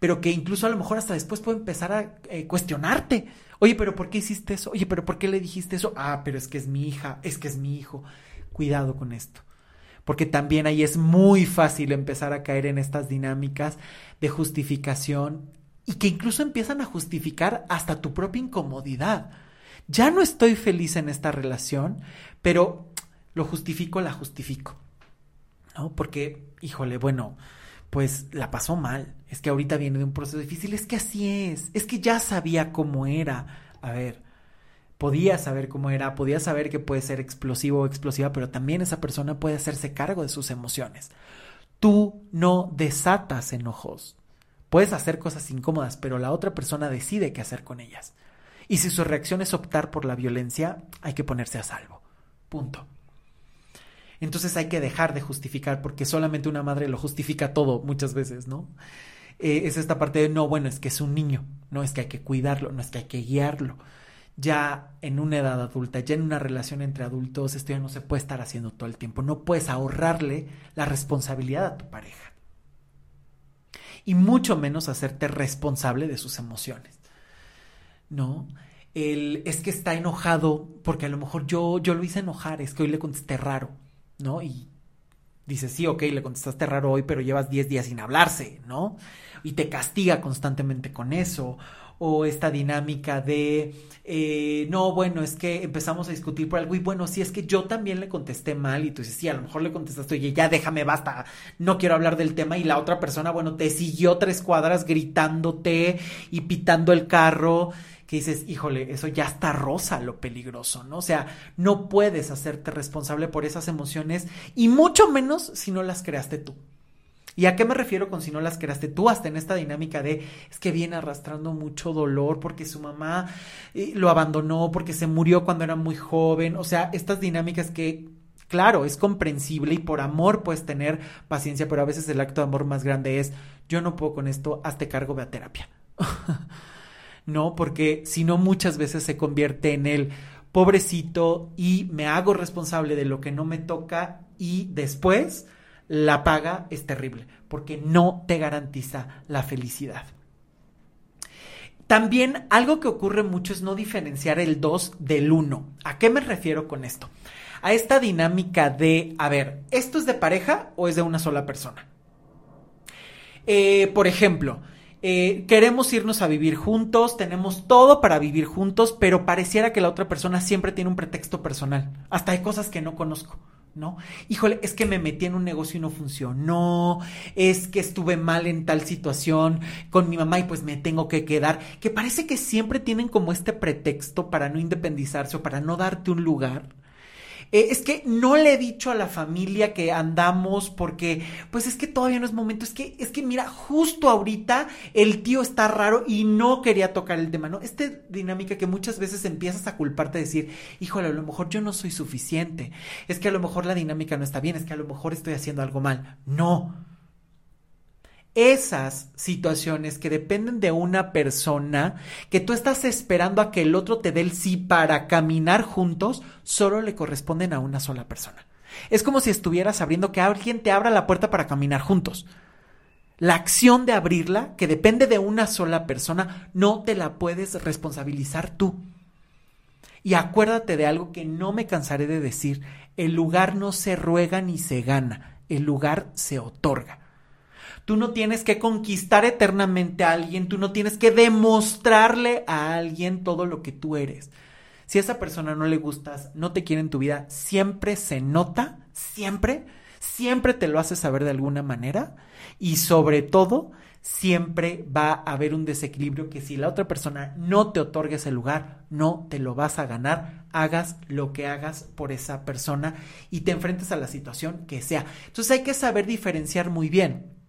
pero que incluso a lo mejor hasta después puede empezar a eh, cuestionarte. Oye, pero ¿por qué hiciste eso? Oye, pero ¿por qué le dijiste eso? Ah, pero es que es mi hija, es que es mi hijo. Cuidado con esto. Porque también ahí es muy fácil empezar a caer en estas dinámicas de justificación y que incluso empiezan a justificar hasta tu propia incomodidad. Ya no estoy feliz en esta relación, pero lo justifico, la justifico. ¿No? Porque, híjole, bueno, pues la pasó mal. Es que ahorita viene de un proceso difícil. Es que así es. Es que ya sabía cómo era. A ver, podía saber cómo era, podía saber que puede ser explosivo o explosiva, pero también esa persona puede hacerse cargo de sus emociones. Tú no desatas enojos. Puedes hacer cosas incómodas, pero la otra persona decide qué hacer con ellas. Y si su reacción es optar por la violencia, hay que ponerse a salvo. Punto. Entonces hay que dejar de justificar, porque solamente una madre lo justifica todo muchas veces, ¿no? Eh, es esta parte de, no, bueno, es que es un niño, no es que hay que cuidarlo, no es que hay que guiarlo. Ya en una edad adulta, ya en una relación entre adultos, esto ya no se puede estar haciendo todo el tiempo. No puedes ahorrarle la responsabilidad a tu pareja. Y mucho menos hacerte responsable de sus emociones. ¿No? El, es que está enojado porque a lo mejor yo, yo lo hice enojar, es que hoy le contesté raro, ¿no? Y dice, sí, ok, le contestaste raro hoy, pero llevas 10 días sin hablarse, ¿no? Y te castiga constantemente con eso. O esta dinámica de, eh, no, bueno, es que empezamos a discutir por algo y bueno, sí, es que yo también le contesté mal y tú dices, sí, a lo mejor le contestaste, oye, ya déjame, basta, no quiero hablar del tema y la otra persona, bueno, te siguió tres cuadras gritándote y pitando el carro que dices, híjole, eso ya está rosa lo peligroso, ¿no? O sea, no puedes hacerte responsable por esas emociones y mucho menos si no las creaste tú. ¿Y a qué me refiero con si no las creaste tú? Hasta en esta dinámica de es que viene arrastrando mucho dolor porque su mamá eh, lo abandonó, porque se murió cuando era muy joven. O sea, estas dinámicas que, claro, es comprensible y por amor puedes tener paciencia, pero a veces el acto de amor más grande es yo no puedo con esto, hazte cargo, ve a terapia. ¿no? Porque si no muchas veces se convierte en el pobrecito y me hago responsable de lo que no me toca y después la paga es terrible porque no te garantiza la felicidad. También algo que ocurre mucho es no diferenciar el 2 del 1. ¿A qué me refiero con esto? A esta dinámica de, a ver, ¿esto es de pareja o es de una sola persona? Eh, por ejemplo, eh, queremos irnos a vivir juntos, tenemos todo para vivir juntos, pero pareciera que la otra persona siempre tiene un pretexto personal, hasta hay cosas que no conozco. ¿no? Híjole, es que me metí en un negocio y no funcionó, es que estuve mal en tal situación con mi mamá y pues me tengo que quedar, que parece que siempre tienen como este pretexto para no independizarse o para no darte un lugar. Eh, es que no le he dicho a la familia que andamos porque, pues es que todavía no es momento. Es que, es que mira, justo ahorita el tío está raro y no quería tocar el tema, ¿no? Esta dinámica que muchas veces empiezas a culparte, decir, híjole, a lo mejor yo no soy suficiente. Es que a lo mejor la dinámica no está bien, es que a lo mejor estoy haciendo algo mal. No esas situaciones que dependen de una persona, que tú estás esperando a que el otro te dé el sí para caminar juntos, solo le corresponden a una sola persona. Es como si estuvieras abriendo que alguien te abra la puerta para caminar juntos. La acción de abrirla, que depende de una sola persona, no te la puedes responsabilizar tú. Y acuérdate de algo que no me cansaré de decir, el lugar no se ruega ni se gana, el lugar se otorga. Tú no tienes que conquistar eternamente a alguien, tú no tienes que demostrarle a alguien todo lo que tú eres. Si a esa persona no le gustas, no te quiere en tu vida, siempre se nota, siempre, siempre te lo hace saber de alguna manera y sobre todo, siempre va a haber un desequilibrio que si la otra persona no te otorga ese lugar, no te lo vas a ganar, hagas lo que hagas por esa persona y te enfrentes a la situación que sea. Entonces hay que saber diferenciar muy bien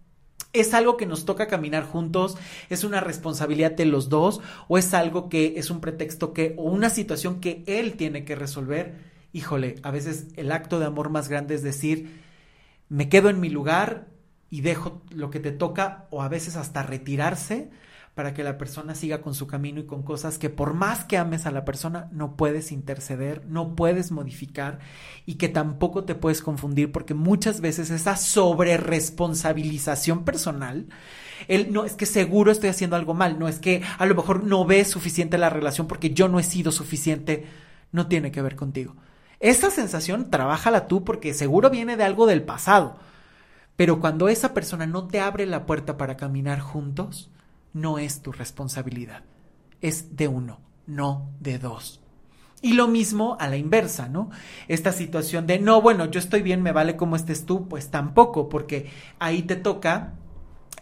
¿Es algo que nos toca caminar juntos? ¿Es una responsabilidad de los dos? ¿O es algo que es un pretexto que, o una situación que él tiene que resolver? Híjole, a veces el acto de amor más grande es decir, me quedo en mi lugar y dejo lo que te toca, o a veces hasta retirarse para que la persona siga con su camino y con cosas que por más que ames a la persona no puedes interceder, no puedes modificar y que tampoco te puedes confundir porque muchas veces esa sobreresponsabilización personal, el no es que seguro estoy haciendo algo mal, no es que a lo mejor no ves suficiente la relación porque yo no he sido suficiente, no tiene que ver contigo. Esa sensación, trabájala tú porque seguro viene de algo del pasado. Pero cuando esa persona no te abre la puerta para caminar juntos, no es tu responsabilidad. Es de uno, no de dos. Y lo mismo a la inversa, ¿no? Esta situación de, no, bueno, yo estoy bien, me vale como estés tú, pues tampoco, porque ahí te toca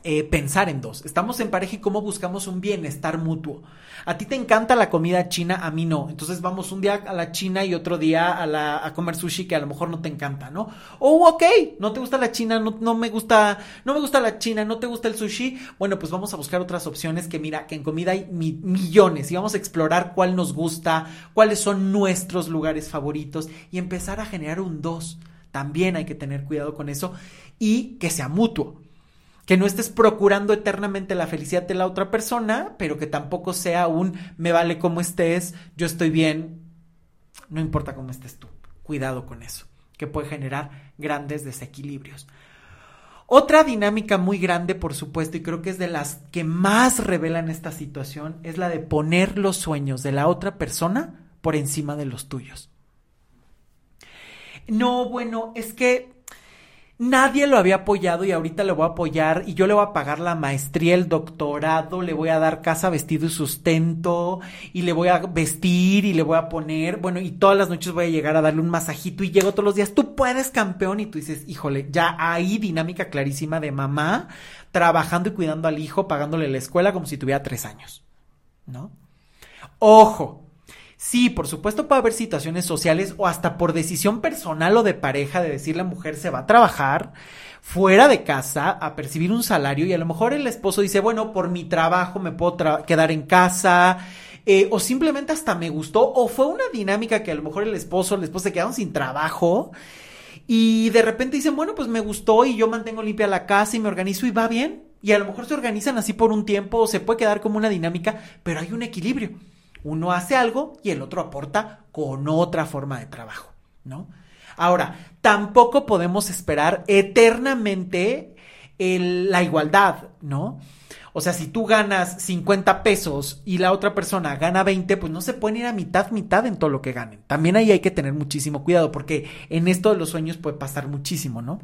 eh, pensar en dos. Estamos en pareja y cómo buscamos un bienestar mutuo. A ti te encanta la comida china, a mí no. Entonces vamos un día a la china y otro día a, comer sushi que a lo mejor no te encanta, ¿no? O ok, no te gusta la china, no, no, me gusta, no me gusta la china, no te gusta el sushi. Bueno, pues vamos a buscar otras opciones que mira, que en comida hay millones y vamos a explorar cuál nos gusta, cuáles son nuestros lugares favoritos y empezar a generar un dos. También hay que tener cuidado con eso y que sea mutuo que no estés procurando eternamente la felicidad de la otra persona, pero que tampoco sea un me vale como estés, yo estoy bien, no importa cómo estés tú. Cuidado con eso, que puede generar grandes desequilibrios. Otra dinámica muy grande, por supuesto, y creo que es de las que más revelan esta situación, es la de poner los sueños de la otra persona por encima de los tuyos. No, bueno, es que Nadie lo había apoyado y ahorita le voy a apoyar y yo le voy a pagar la maestría, el doctorado, le voy a dar casa, vestido y sustento y le voy a vestir y le voy a poner, bueno, y todas las noches voy a llegar a darle un masajito y llego todos los días, tú puedes campeón y tú dices, híjole, ya hay dinámica clarísima de mamá trabajando y cuidando al hijo, pagándole la escuela como si tuviera tres años, ¿no? Ojo, Sí, por supuesto puede haber situaciones sociales o hasta por decisión personal o de pareja de decir la mujer se va a trabajar fuera de casa a percibir un salario y a lo mejor el esposo dice, bueno, por mi trabajo me puedo quedar en casa. Eh, o simplemente hasta me gustó, o fue una dinámica que a lo mejor el esposo, el esposo se quedaron sin trabajo y de repente dicen, bueno, pues me gustó y yo mantengo limpia la casa y me organizo y va bien. Y a lo mejor se organizan así por un tiempo o se puede quedar como una dinámica, pero hay un equilibrio. Uno hace algo y el otro aporta con otra forma de trabajo, ¿no? Ahora, tampoco podemos esperar eternamente la igualdad, ¿no? O sea, si tú ganas 50 pesos y la otra persona gana 20, pues no se pueden ir a mitad, mitad en todo lo que ganen. También ahí hay que tener muchísimo cuidado porque en esto de los sueños puede pasar muchísimo, ¿no?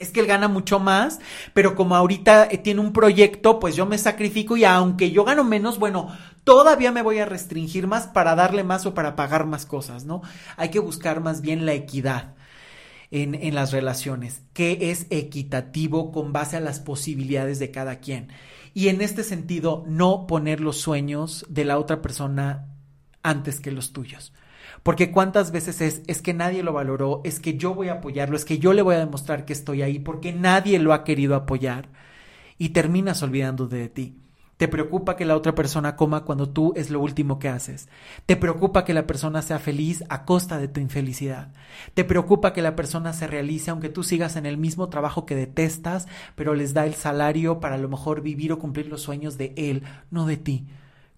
es que él gana mucho más, pero como ahorita eh, tiene un proyecto, pues yo me sacrifico y aunque yo gano menos, bueno, todavía me voy a restringir más para darle más o para pagar más cosas, ¿no? Hay que buscar más bien la equidad. En, en, las relaciones, que es equitativo con base a las posibilidades de cada quien. Y en este sentido, no poner los sueños de la otra persona antes que los tuyos. Porque cuántas veces es, es que nadie lo valoró, es que yo voy a apoyarlo, es que yo le voy a demostrar que estoy ahí, porque nadie lo ha querido apoyar. Y terminas olvidando de ti. Te preocupa que la otra persona coma cuando tú es lo último que haces. Te preocupa que la persona sea feliz a costa de tu infelicidad. Te preocupa que la persona se realice aunque tú sigas en el mismo trabajo que detestas, pero les da el salario para a lo mejor vivir o cumplir los sueños de él, no de ti.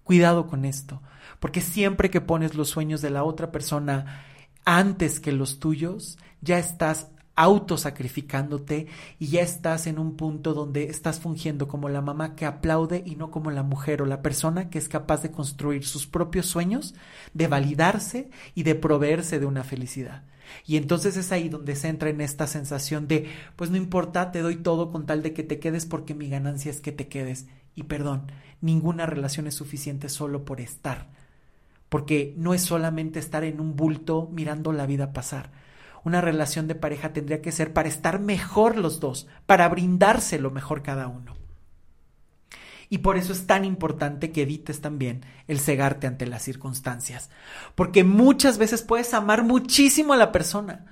Cuidado con esto. Porque siempre que pones los sueños de la otra persona antes que los tuyos, ya estás autosacrificándote y ya estás en un punto donde estás fungiendo como la mamá que aplaude y no como la mujer o la persona que es capaz de construir sus propios sueños, de validarse y de proveerse de una felicidad. Y entonces es ahí donde se entra en esta sensación de, pues no importa, te doy todo con tal de que te quedes porque mi ganancia es que te quedes. Y perdón, ninguna relación es suficiente solo por estar porque no es solamente estar en un bulto mirando la vida pasar. Una relación de pareja tendría que ser para estar mejor los dos, para brindarse lo mejor cada uno. Y por eso es tan importante que evites también el cegarte ante las circunstancias, porque muchas veces puedes amar muchísimo a la persona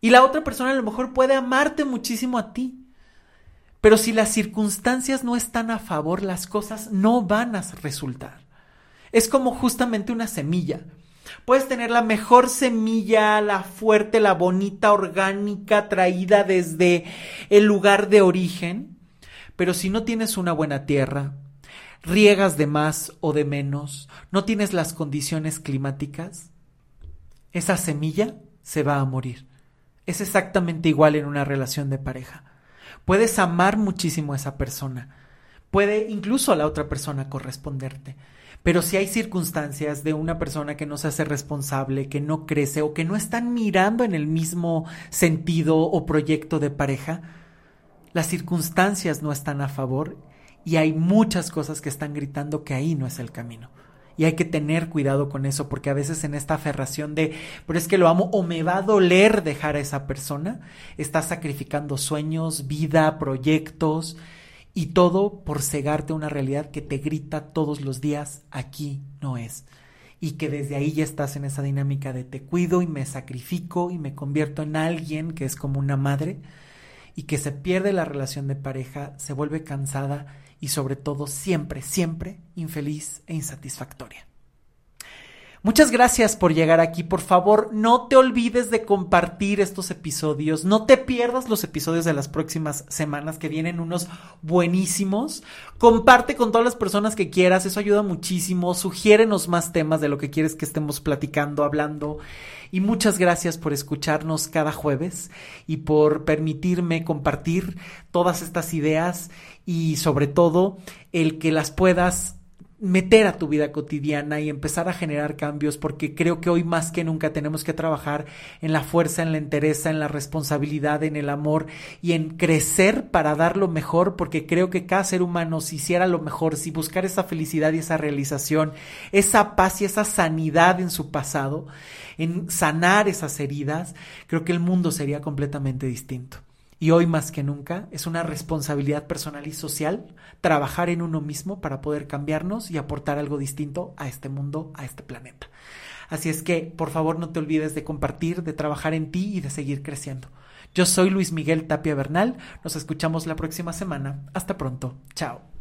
y la otra persona a lo mejor puede amarte muchísimo a ti. Pero si las circunstancias no están a favor, las cosas no van a resultar. Es como justamente una semilla. Puedes tener la mejor semilla, la fuerte, la bonita, orgánica, traída desde el lugar de origen, pero si no tienes una buena tierra, riegas de más o de menos, no tienes las condiciones climáticas, esa semilla se va a morir. Es exactamente igual en una relación de pareja. Puedes amar muchísimo a esa persona, puede incluso a la otra persona corresponderte, pero si hay circunstancias de una persona que no se hace responsable, que no crece o que no están mirando en el mismo sentido o proyecto de pareja, las circunstancias no están a favor Y hay muchas cosas que están gritando que ahí no es el camino. Y hay que tener cuidado con eso, porque a veces en esta aferración de, pero es que lo amo o me va a doler dejar a esa persona, estás sacrificando sueños, vida, proyectos y todo por cegarte a una realidad que te grita todos los días, aquí no es. Y que desde ahí ya estás en esa dinámica de te cuido y me sacrifico y me convierto en alguien que es como una madre y que se pierde la relación de pareja, se vuelve cansada y sobre todo siempre, siempre infeliz e insatisfactoria. Muchas gracias por llegar aquí. Por favor, no te olvides de compartir estos episodios. No te pierdas los episodios de las próximas semanas que vienen unos buenísimos. Comparte con todas las personas que quieras. Eso ayuda muchísimo. Sugiérenos más temas de lo que quieres que estemos platicando, hablando. Y muchas gracias por escucharnos cada jueves y por permitirme compartir todas estas ideas y sobre todo el que las puedas meter a tu vida cotidiana y empezar a generar cambios porque creo que hoy más que nunca tenemos que trabajar en la fuerza, en la entereza, en la responsabilidad, en el amor y en crecer para dar lo mejor porque creo que cada ser humano si hiciera lo mejor, si buscar esa felicidad y esa realización, esa paz y esa sanidad en su pasado, en sanar esas heridas, creo que el mundo sería completamente distinto. Y hoy más que nunca es una responsabilidad personal y social trabajar en uno mismo para poder cambiarnos y aportar algo distinto a este mundo, a este planeta. Así es que, por favor, no te olvides de compartir, de trabajar en ti y de seguir creciendo. Yo soy Luis Miguel Tapia Bernal, nos escuchamos la próxima semana. Hasta pronto, chao.